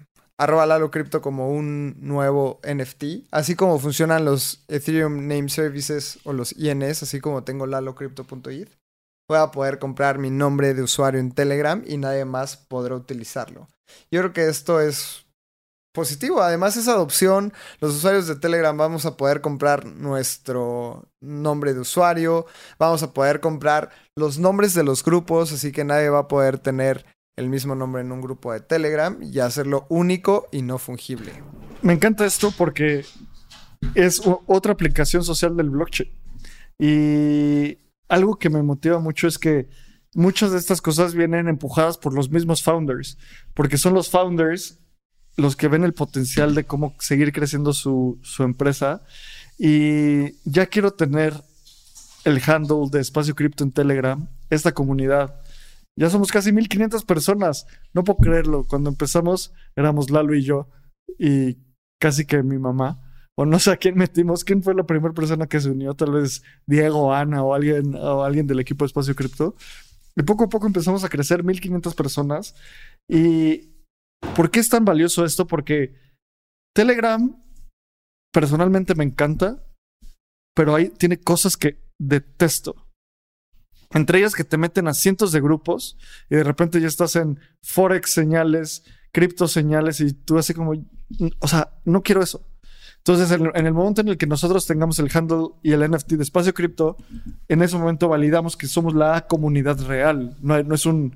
arroba Lalo Crypto como un nuevo NFT, así como funcionan los Ethereum Name Services o los INS, así como tengo lalocrypto.id. Voy a poder comprar mi nombre de usuario en Telegram y nadie más podrá utilizarlo. Yo creo que esto es positivo. Además, esa adopción, los usuarios de Telegram vamos a poder comprar nuestro nombre de usuario, vamos a poder comprar los nombres de los grupos, así que nadie va a poder tener el mismo nombre en un grupo de Telegram y hacerlo único y no fungible. Me encanta esto porque es otra aplicación social del blockchain. Y algo que me motiva mucho es que muchas de estas cosas vienen empujadas por los mismos founders, porque son los founders los que ven el potencial de cómo seguir creciendo su, su empresa. Y ya quiero tener el handle de Espacio Cripto en Telegram, esta comunidad. Ya somos casi 1500 personas. No puedo creerlo. Cuando empezamos éramos Lalo y yo y casi que mi mamá. O no sé a quién metimos. ¿Quién fue la primera persona que se unió? Tal vez Diego, Ana o alguien, o alguien del equipo de Espacio Cripto. Y poco a poco empezamos a crecer 1500 personas. Y ¿Por qué es tan valioso esto? Porque Telegram personalmente me encanta, pero ahí tiene cosas que detesto. Entre ellas que te meten a cientos de grupos y de repente ya estás en Forex señales, cripto señales y tú así como, o sea, no quiero eso. Entonces, en, el momento en el que nosotros tengamos el handle y el NFT de espacio cripto, en ese momento validamos que somos la comunidad real, no, es un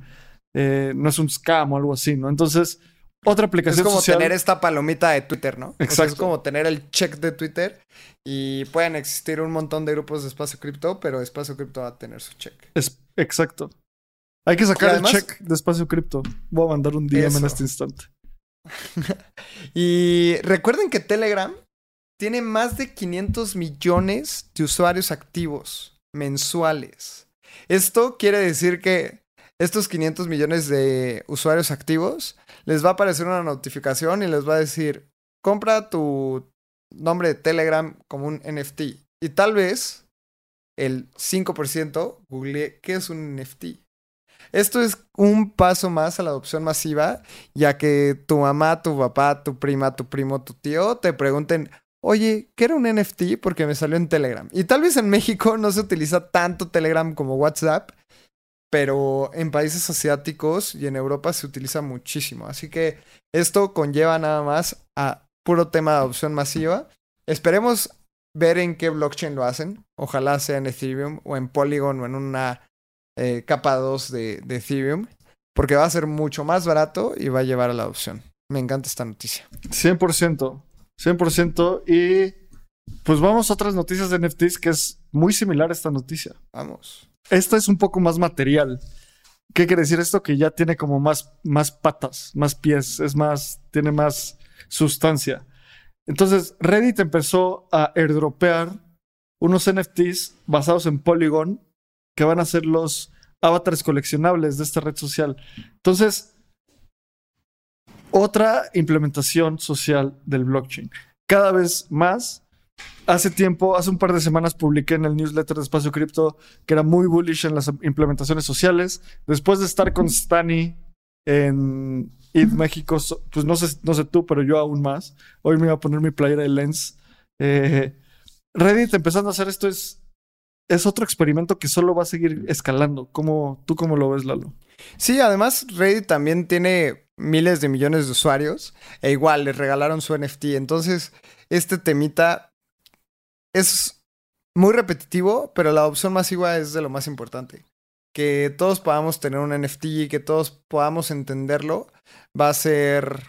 eh, no es un scam o algo así, ¿no? Entonces, otra aplicación Es como social. tener esta palomita de Twitter, ¿no? O sea, Exacto. es como tener el check de Twitter y pueden existir un montón de grupos de espacio cripto, pero espacio cripto va a tener su check. Es, exacto. Hay que sacar además- el check de espacio cripto. Voy a mandar un DM en este instante. Y recuerden que Telegram tiene más de 500 millones de usuarios activos mensuales. Esto quiere decir que estos 500 millones de usuarios activos les va a aparecer una notificación y les va a decir, compra tu nombre de Telegram como un NFT. Y tal vez el 5% googlee qué es un NFT. Esto es un paso más a la adopción masiva, ya que tu mamá, tu papá, tu prima, tu primo, tu tío te pregunten, oye, ¿qué era un NFT? Porque me salió en Telegram. Y tal vez en México no se utiliza tanto Telegram como WhatsApp, pero en países asiáticos y en Europa se utiliza muchísimo. Así que esto conlleva nada más a puro tema de adopción masiva. Esperemos ver en qué blockchain lo hacen. Ojalá sea en Ethereum o en Polygon o en una eh, capa 2 de, de Ethereum, porque va a ser mucho más barato y va a llevar a la adopción. Me encanta esta noticia. 100%. 100%. Y pues vamos a otras noticias de NFTs que es muy similar a esta noticia. Vamos. Esta es un poco más material. ¿Qué quiere decir esto? Que ya tiene como más, más patas, más pies, es más, tiene más sustancia. Entonces, Reddit empezó a airdropear unos NFTs basados en Polygon que van a ser los avatares coleccionables de esta red social. Entonces, otra implementación social del blockchain. Cada vez más. Hace tiempo, hace un par de semanas publiqué en el newsletter de Espacio Cripto que era muy bullish en las implementaciones sociales. Después de estar con Stani en ID México, pues no sé, no sé tú, pero yo aún más. Hoy me iba a poner mi playera de Lens. Eh, Reddit empezando a hacer esto es, es otro experimento que solo va a seguir escalando. ¿Cómo, ¿Tú cómo lo ves, Lalo? Sí, además Reddit también tiene miles de millones de usuarios e igual les regalaron su NFT. Entonces, este temita es muy repetitivo, pero la opción masiva es de lo más importante. Que todos podamos tener un NFT y que todos podamos entenderlo va a ser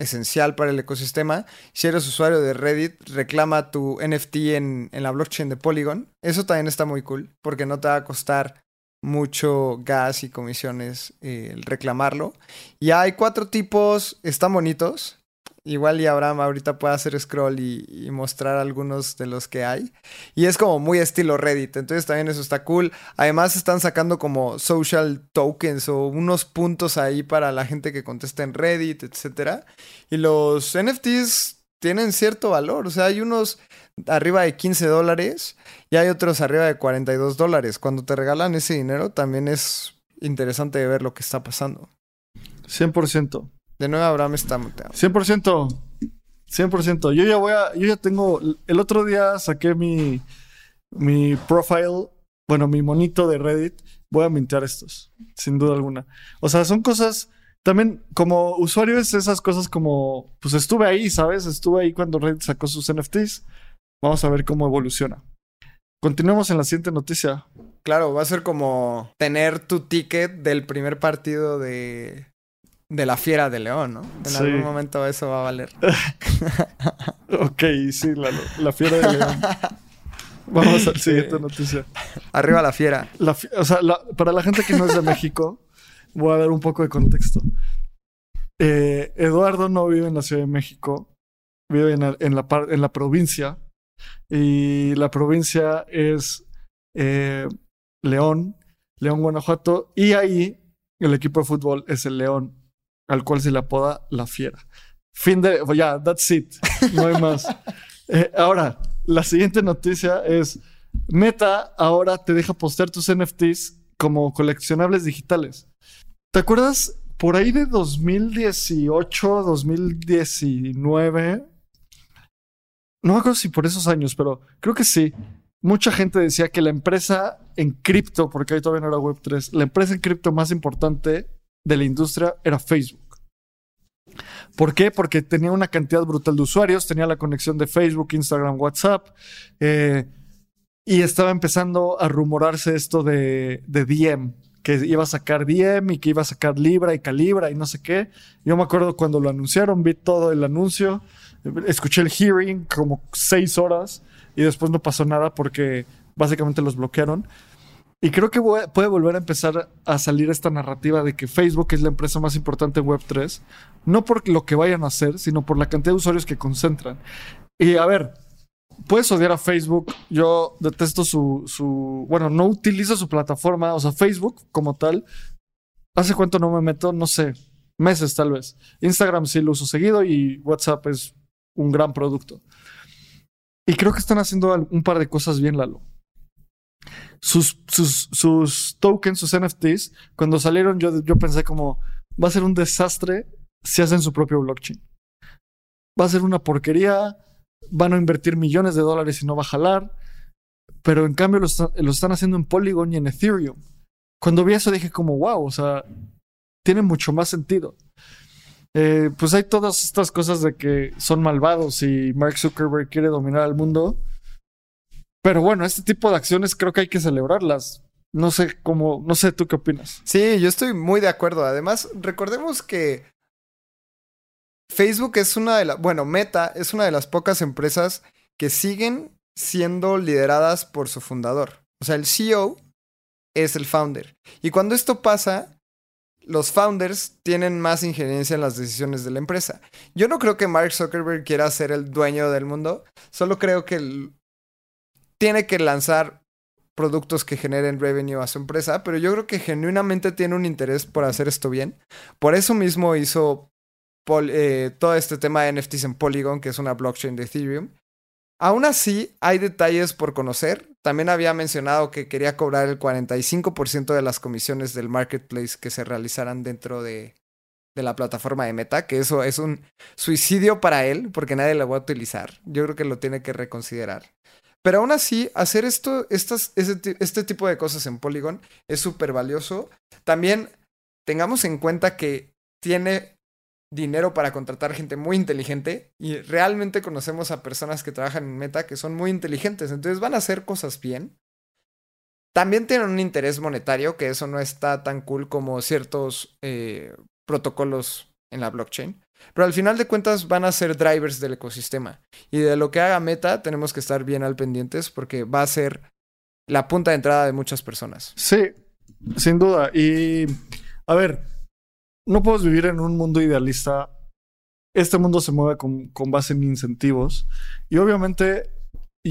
esencial para el ecosistema. Si eres usuario de Reddit, reclama tu NFT en, en la blockchain de Polygon. Eso también está muy cool, porque no te va a costar mucho gas y comisiones eh, el reclamarlo. Y hay cuatro tipos, están bonitos. Igual y Abraham ahorita puede hacer scroll y, mostrar algunos de los que hay. Y es como muy estilo Reddit, entonces también eso está cool. Además están sacando como social tokens o unos puntos ahí para la gente que contesta en Reddit, etcétera. Y los NFTs tienen cierto valor, o sea, hay unos arriba de 15 dólares y hay otros arriba de 42 dólares. Cuando te regalan ese dinero también es interesante ver lo que está pasando. 100%. De nuevo Abraham está muteado. 100%. 100%. Yo ya voy a. Yo ya tengo. El otro día saqué mi. Mi profile. Bueno, mi monito de Reddit. Voy a mintear estos. Sin duda alguna. O sea, son cosas. También, como usuario, es esas cosas como. Pues estuve ahí, ¿sabes? Estuve ahí cuando Reddit sacó sus NFTs. Vamos a ver cómo evoluciona. Continuemos en la siguiente noticia. Claro, va a ser como tener tu ticket del primer partido de, de la Fiera de León, ¿no? En Sí. algún momento eso va a valer. Ok, sí, la, la fiera de León. Vamos a la Sí. siguiente noticia. Arriba la Fiera. La fi- o sea, la- para la gente que no es de México, voy a dar un poco de contexto. Eh, Eduardo no vive en la Ciudad de México, vive en la, en la, par- en la provincia. Y la provincia es eh, León, León, Guanajuato. Y ahí el equipo de fútbol es el León, al cual se le apoda La Fiera. Fin de. Ya, that's it. No hay más. Eh, ahora, la siguiente noticia es: Meta ahora te deja postear tus NFTs como coleccionables digitales. ¿Te acuerdas por ahí de 2018, 2019? No me acuerdo si por esos años, pero creo que sí. Mucha gente decía que la empresa en cripto, porque ahí todavía no era Web3, la empresa en cripto más importante de la industria era Facebook. ¿Por qué? Porque tenía una cantidad brutal de usuarios, tenía la conexión de Facebook, Instagram, WhatsApp, eh, y estaba empezando a rumorarse esto de, de Diem, que iba a sacar Diem y que iba a sacar Libra y Calibra y no sé qué. Yo me acuerdo cuando lo anunciaron, vi todo el anuncio, escuché el hearing como seis horas y después no pasó nada porque básicamente los bloquearon. Y creo que puede volver a empezar a salir esta narrativa de que Facebook es la empresa más importante en Web3, no por lo que vayan a hacer, sino por la cantidad de usuarios que concentran. Y a ver, puedes odiar a Facebook, yo detesto su, su, bueno, no utilizo su plataforma, o sea, Facebook como tal, ¿hace cuánto no me meto? No sé, meses tal vez. Instagram sí lo uso seguido y WhatsApp es un gran producto. Y creo que están haciendo un par de cosas bien, Lalo. Sus, sus, sus tokens, sus NFTs, cuando salieron yo, yo pensé como, va a ser un desastre si hacen su propio blockchain. Va a ser una porquería, van a invertir millones de dólares y no va a jalar, pero en cambio lo, está- lo están haciendo en Polygon y en Ethereum. Cuando vi eso dije como, wow, o sea, tiene mucho más sentido. Eh, pues hay todas estas cosas de que son malvados y Mark Zuckerberg quiere dominar el mundo. Pero bueno, este tipo de acciones creo que hay que celebrarlas. No sé cómo, no sé tú qué opinas. Sí, yo estoy muy de acuerdo. Además, recordemos que Facebook es una de las, bueno, Meta es una de las pocas empresas que siguen siendo lideradas por su fundador. O sea, el CEO es el founder. Y cuando esto pasa, los founders tienen más injerencia en las decisiones de la empresa. Yo no creo que Mark Zuckerberg quiera ser el dueño del mundo, solo creo que el- tiene que lanzar productos que generen revenue a su empresa, pero yo creo que genuinamente tiene un interés por hacer esto bien. Por eso mismo hizo eh, todo este tema de NFTs en Polygon, que es una blockchain de Ethereum. Aún así, hay detalles por conocer. También había mencionado que quería cobrar el 45% de las comisiones del marketplace que se realizaran dentro de, de la plataforma de Meta, que eso es un suicidio para él, porque nadie lo va a utilizar. Yo creo que lo tiene que reconsiderar. Pero aún así, hacer esto, estas, este tipo de cosas en Polygon es súper valioso. También tengamos en cuenta que tiene dinero para contratar gente muy inteligente y realmente conocemos a personas que trabajan en Meta que son muy inteligentes, entonces van a hacer cosas bien. También tienen un interés monetario, que eso no está tan cool como ciertos eh, protocolos en la blockchain. Pero al final de cuentas van a ser drivers del ecosistema. Y de lo que haga Meta tenemos que estar bien al pendientes porque va a ser la punta de entrada de muchas personas. Sí, sin duda. Y a ver, no podemos vivir en un mundo idealista. Este mundo se mueve con, con base en incentivos. Y obviamente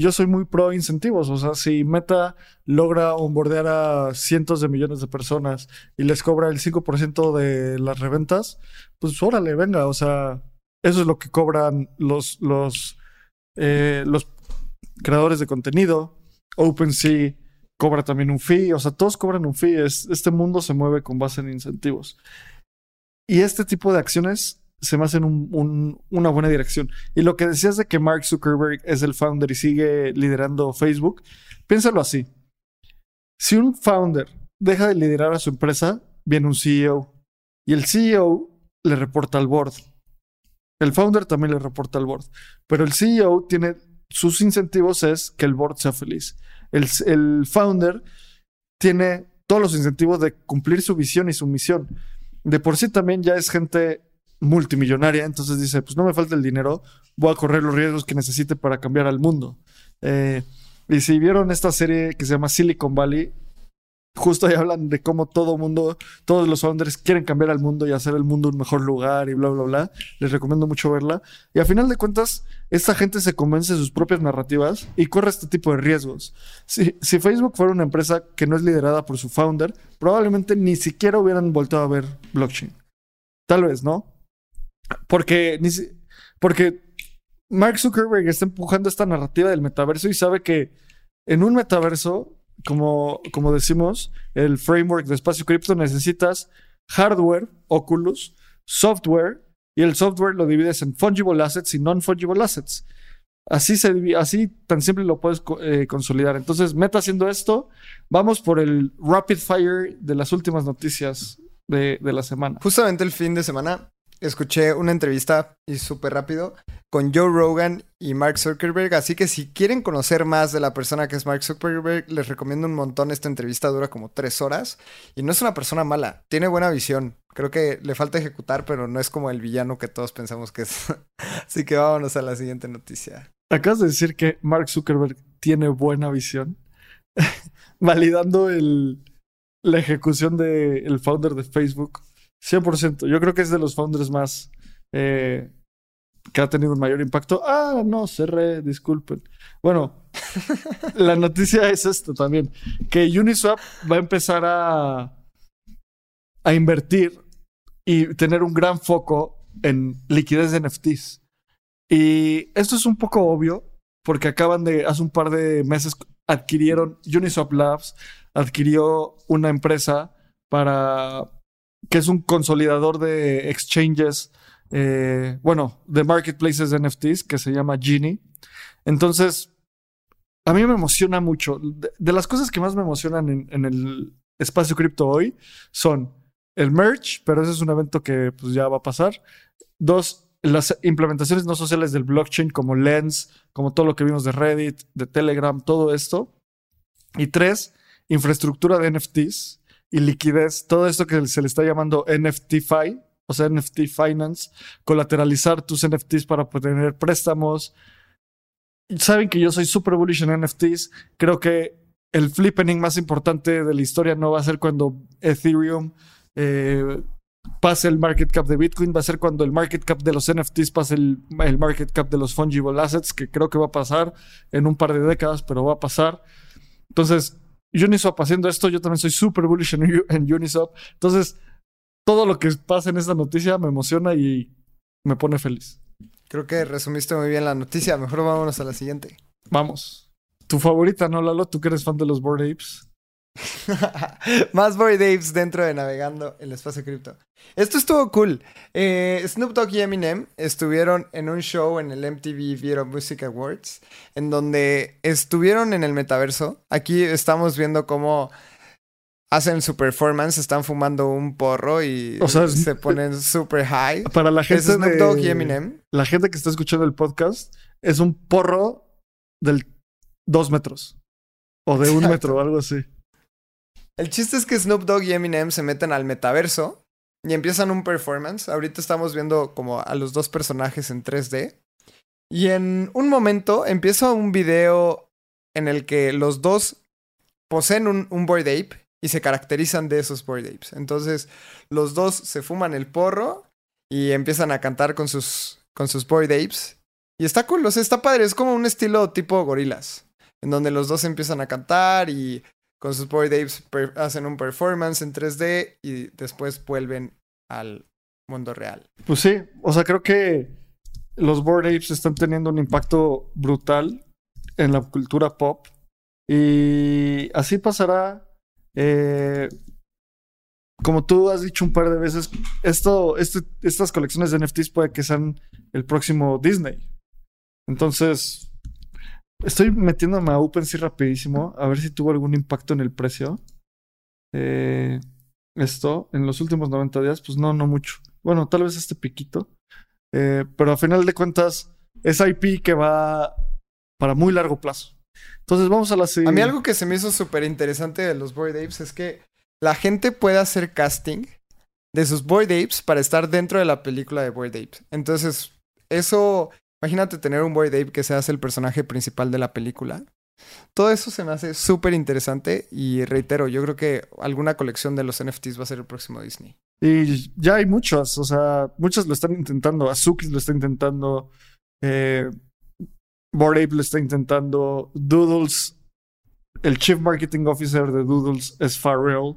yo soy muy pro incentivos. O sea, si Meta logra onboardear a cientos de millones de personas y les cobra el 5% de las reventas, pues órale, venga. O sea, eso es lo que cobran los, los, eh, los creadores de contenido. OpenSea cobra también un fee, o sea, todos cobran un fee. Es, este mundo se mueve con base en incentivos. Y este tipo de acciones se me hacen un- un- una buena dirección. Y lo que decías de que Mark Zuckerberg es el founder y sigue liderando Facebook, piénsalo así. Si un founder deja de liderar a su empresa, viene un CEO. Y el CEO le reporta al board. El founder también le reporta al board. Pero el CEO tiene sus incentivos es que el board sea feliz. El, el founder tiene todos los incentivos de cumplir su visión y su misión. De por sí también ya es gente multimillonaria, entonces dice, pues no me falta el dinero, voy a correr los riesgos que necesite para cambiar al mundo. Eh, y si vieron esta serie que se llama Silicon Valley, justo ahí hablan de cómo todo mundo, todos los founders quieren cambiar al mundo y hacer el mundo un mejor lugar y bla, bla, bla. Les recomiendo mucho verla. Y a final de cuentas, esta gente se convence de sus propias narrativas y corre este tipo de riesgos. Si, si Facebook fuera una empresa que no es liderada por su founder, probablemente ni siquiera hubieran vuelto a ver blockchain. Tal vez, ¿no? Porque, porque Mark Zuckerberg está empujando esta narrativa del metaverso y sabe que en un metaverso, como, como decimos, el framework de espacio cripto necesitas hardware, Oculus, software, y el software lo divides en fungible assets y non-fungible assets. Así, se, así tan simple lo puedes eh, consolidar. Entonces, Meta haciendo esto, vamos por el rapid fire de las últimas noticias de, de la semana. Justamente el fin de semana escuché una entrevista y súper rápido con Joe Rogan y Mark Zuckerberg. Así que si quieren conocer más de la persona que es Mark Zuckerberg, les recomiendo un montón. Esta entrevista dura como tres horas y no es una persona mala. Tiene buena visión. Creo que le falta ejecutar, pero no es como el villano que todos pensamos que es. Así que vámonos a la siguiente noticia. Acabas de decir que Mark Zuckerberg tiene buena visión, validando el, la ejecución del founder de Facebook. 100%. Yo creo que es de los founders más eh, que ha tenido un mayor impacto. Ah, no, cerré, disculpen. Bueno, la noticia es esto también, que Uniswap va a empezar a, a invertir y tener un gran foco en liquidez de NFTs. Y esto es un poco obvio porque acaban de, hace un par de meses, adquirieron Uniswap Labs, adquirió una empresa para que es un consolidador de exchanges, eh, bueno, de marketplaces de NFTs que se llama Genie. Entonces, a mí me emociona mucho. De, las cosas que más me emocionan en, en el espacio cripto hoy son el merch, pero ese es un evento que pues, ya va a pasar. Dos, las implementaciones no sociales del blockchain como Lens, como todo lo que vimos de Reddit, de Telegram, todo esto. Y tres, infraestructura de NFTs y liquidez, todo esto que se le está llamando NFTFi, o sea, NFT Finance, colateralizar tus NFTs para poder tener préstamos. Saben que yo soy super bullish en NFTs. Creo que el flippening más importante de la historia no va a ser cuando Ethereum eh, pase el market cap de Bitcoin, va a ser cuando el market cap de los NFTs pase el market cap de los fungible assets, que creo que va a pasar en un par de décadas, pero va a pasar. Entonces, Uniswap haciendo esto, yo también soy súper bullish en, en Uniswap. Entonces, todo lo que pasa en esta noticia me emociona y me pone feliz. Creo que resumiste muy bien la noticia. Mejor vámonos a la siguiente. Vamos. Tu favorita, ¿no, Lalo? Tú que eres fan de los Bored Apes. Más Boy Daves dentro de Navegando el Espacio Cripto. Esto estuvo cool. Eh, Snoop Dogg y Eminem estuvieron en un show en el MTV Video Music Awards, en donde estuvieron en el metaverso. Aquí estamos viendo cómo hacen su performance, están fumando un porro y O sea, es- se ponen super high. Para la Es gente Snoop de- Dogg y Eminem. La gente que está escuchando el podcast es un porro del dos metros. O de un metro, algo así. El chiste es que Snoop Dogg y Eminem se meten al metaverso y empiezan un performance. Ahorita estamos viendo como a los dos personajes en 3D. Y en un momento empieza un video en el que los dos poseen un, un Ape y se caracterizan de esos Bored Apes. Entonces los dos se fuman el porro y empiezan a cantar con sus, con sus Apes. Y está cool, o sea, está padre. Es como un estilo tipo gorilas, en donde los dos empiezan a cantar y con sus Bored Apes hacen un performance en 3D y después vuelven al mundo real. Pues sí, o sea, creo que los Bored Apes están teniendo un impacto brutal en la cultura pop. Y así pasará. eh, como tú has dicho un par de veces, esto, este- estas colecciones de NFTs puede que sean el próximo Disney. Entonces, estoy metiéndome a OpenSea rapidísimo, a ver si tuvo algún impacto en el precio. Eh, esto, en los últimos 90 días, pues no, no mucho. Bueno, tal vez este piquito. Eh, pero a final de cuentas, es IP que va para muy largo plazo. Entonces vamos a la A siguiente. mí algo que se me hizo súper interesante de los Bored Apes es que la gente puede hacer casting de sus Bored Apes para estar dentro de la película de Bored Apes. Entonces, eso, imagínate tener un Bored Ape que se hace el personaje principal de la película. Todo eso se me hace súper interesante y reitero, yo creo que alguna colección de los NFTs va a ser el próximo Disney. Y ya hay muchas, o sea, muchas lo están intentando. Azuki lo está intentando. Eh, Bored Ape lo está intentando. Doodles, el Chief Marketing Officer de Doodles es Farrell.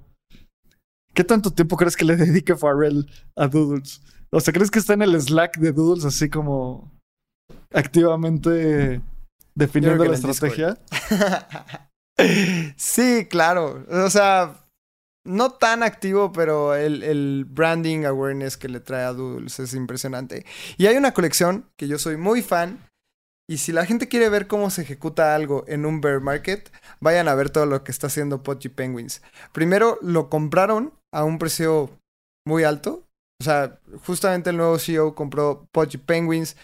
¿Qué tanto tiempo crees que le dedique Farrell a Doodles? O sea, ¿crees que está en el Slack de Doodles así como activamente definiendo la estrategia? sí, claro. O sea, no tan activo, pero el, el branding awareness que le trae a Doodles es impresionante. Y hay una colección que yo soy muy fan. Y si la gente quiere ver cómo se ejecuta algo en un bear market, vayan a ver todo lo que está haciendo Pudgy Penguins. Primero lo compraron a un precio muy alto. O sea, justamente el nuevo CEO compró Pudgy Penguins.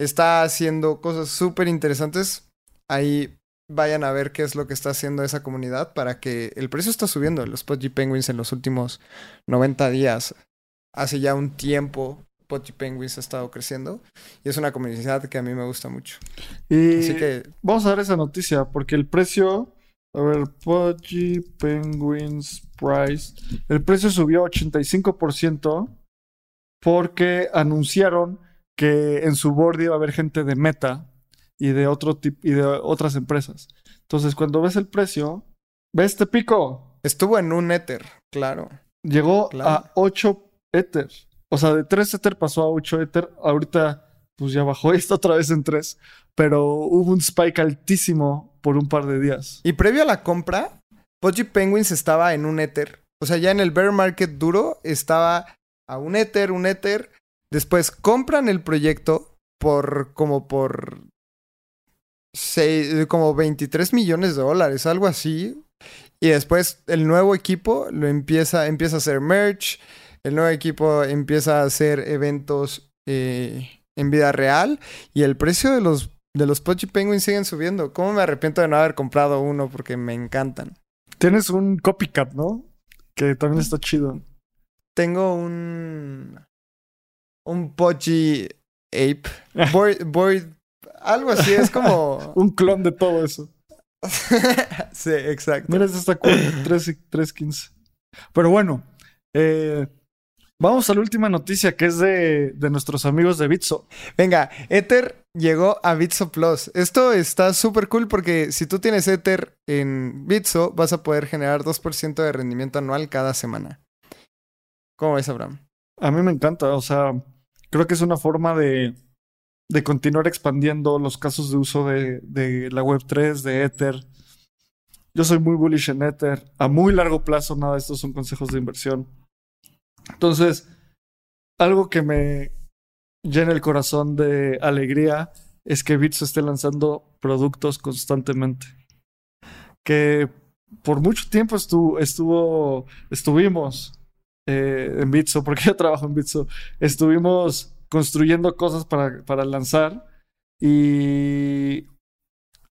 Está haciendo cosas súper interesantes. Ahí vayan a ver qué es lo que está haciendo esa comunidad para que el precio está subiendo. Los Pudgy Penguins en los últimos 90 días, hace ya un tiempo, Pudgy Penguins ha estado creciendo y es una comunidad que a mí me gusta mucho. Y Así que vamos a dar esa noticia porque el precio, a ver, Pudgy Penguins Price, el precio subió 85% porque anunciaron que en su board iba a haber gente de Meta y de otro y de otras empresas. Entonces, cuando ves el precio, ves este pico, estuvo en un Ether, claro. llegó Claro. a 8 Ether. O sea, de 3 Ether pasó a 8 Ether. Ahorita, pues ya bajó, está otra vez en 3. Pero hubo un spike altísimo por un par de días. Y previo a la compra, Pudgy Penguins estaba en un Ether. O sea, ya en el bear market duro estaba a un Ether, un Ether. Después compran el proyecto por como por seis- como 23 millones de dólares, algo así. Y después el nuevo equipo lo empieza, empieza a hacer merch. El nuevo equipo empieza a hacer eventos eh, en vida real. Y el precio de los, de los Pudgy Penguins siguen subiendo. ¿Cómo me arrepiento de no haber comprado uno? Porque me encantan. Tienes un copycat, ¿no? Que también está chido. Tengo un. Un Pudgy Ape. Boy, boy- algo así, es como. Un clon de todo eso. sí, exacto. Mira, está cool. 3 y 3.15. Pero bueno, Eh, vamos a la última noticia que es de, de nuestros amigos de Bitso. Venga, Ether llegó a Bitso Plus. Esto está súper cool porque si tú tienes Ether en Bitso, vas a poder generar 2% de rendimiento anual cada semana. ¿Cómo ves, Abraham? A mí me encanta, o sea, creo que es una forma de, de continuar expandiendo los casos de uso de, de la Web3, de Ether. Yo soy muy bullish en Ether. A muy largo plazo, nada, estos son consejos de inversión. Entonces, algo que me llena el corazón de alegría es que Bitso esté lanzando productos constantemente. Que por mucho tiempo estuvo, estuvo estuvimos eh, en Bitso, porque yo trabajo en Bitso, estuvimos construyendo cosas para, para lanzar y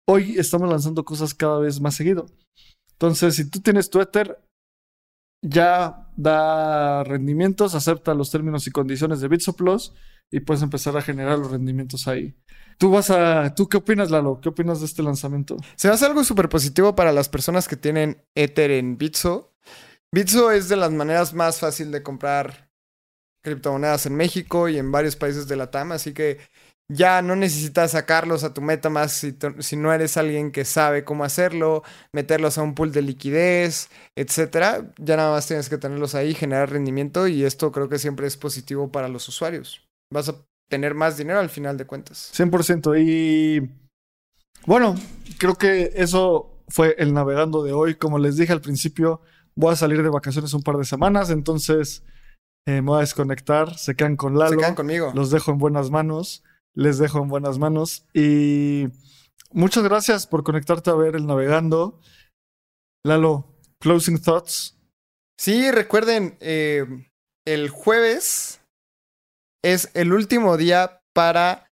hoy estamos lanzando cosas cada vez más seguido. Entonces, si tú tienes tu Ether, ya da rendimientos, acepta los términos y condiciones de Bitso Plus y puedes empezar a generar los rendimientos ahí. Tú vas a, ¿tú qué opinas, Lalo? ¿Qué opinas de este lanzamiento? Se hace algo súper positivo para las personas que tienen Ether en Bitso. Bitso es de las maneras más fácil de comprar criptomonedas en México y en varios países de la TAM, así que ya no necesitas sacarlos a tu MetaMask si, si no eres alguien que sabe cómo hacerlo, meterlos a un pool de liquidez, etcétera. Ya nada más tienes que tenerlos ahí, generar rendimiento y esto creo que siempre es positivo para los usuarios. Vas a tener más dinero al final de cuentas. 100%. Y bueno, creo que eso fue el navegando de hoy. Como les dije al principio, voy a salir de vacaciones un par de semanas, entonces eh, me voy a desconectar. Se quedan con Lalo. Se quedan conmigo. Los dejo en buenas manos. Les dejo en buenas manos. Y muchas gracias por conectarte a ver el navegando. Lalo, closing thoughts. Sí, recuerden, eh, el jueves es el último día para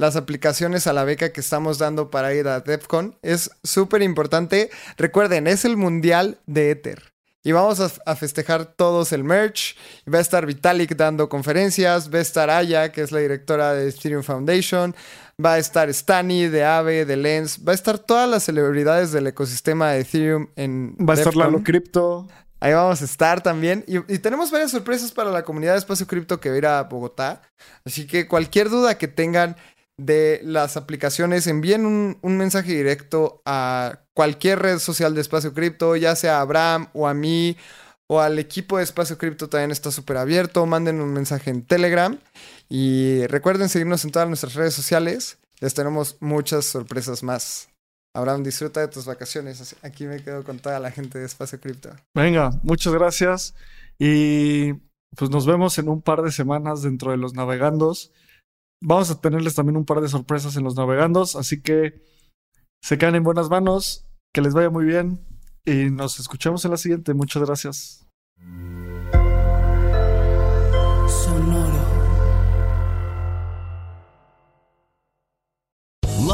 las aplicaciones a la beca que estamos dando para ir a DevCon. Es súper importante. Recuerden, es el mundial de Ether. Y vamos a, a festejar todos el merch. Va a estar Vitalik dando conferencias. Va a estar Aya, que es la directora de Ethereum Foundation. Va a estar Stani de Aave, de Lens. Va a estar todas las celebridades del ecosistema de Ethereum en Va a estar. Lalo Crypto. Ahí vamos a estar también. Y, y tenemos varias sorpresas para la comunidad de Espacio Cripto que va a ir a Bogotá. Así que cualquier duda que tengan de las aplicaciones, envíen un, un mensaje directo a cualquier red social de Espacio Cripto, ya sea a Abraham o a mí o al equipo de Espacio Cripto también está súper abierto. Manden un mensaje en Telegram. Y recuerden seguirnos en todas nuestras redes sociales. Les tenemos muchas sorpresas más. Abraham, disfruta de tus vacaciones. Aquí me quedo con toda la gente de Espacio Cripto. Venga, muchas gracias. Y pues nos vemos en un par de semanas dentro de los navegandos. Vamos a tenerles también un par de sorpresas en los navegandos, así que se quedan en buenas manos, que les vaya muy bien y nos escuchamos en la siguiente. Muchas gracias.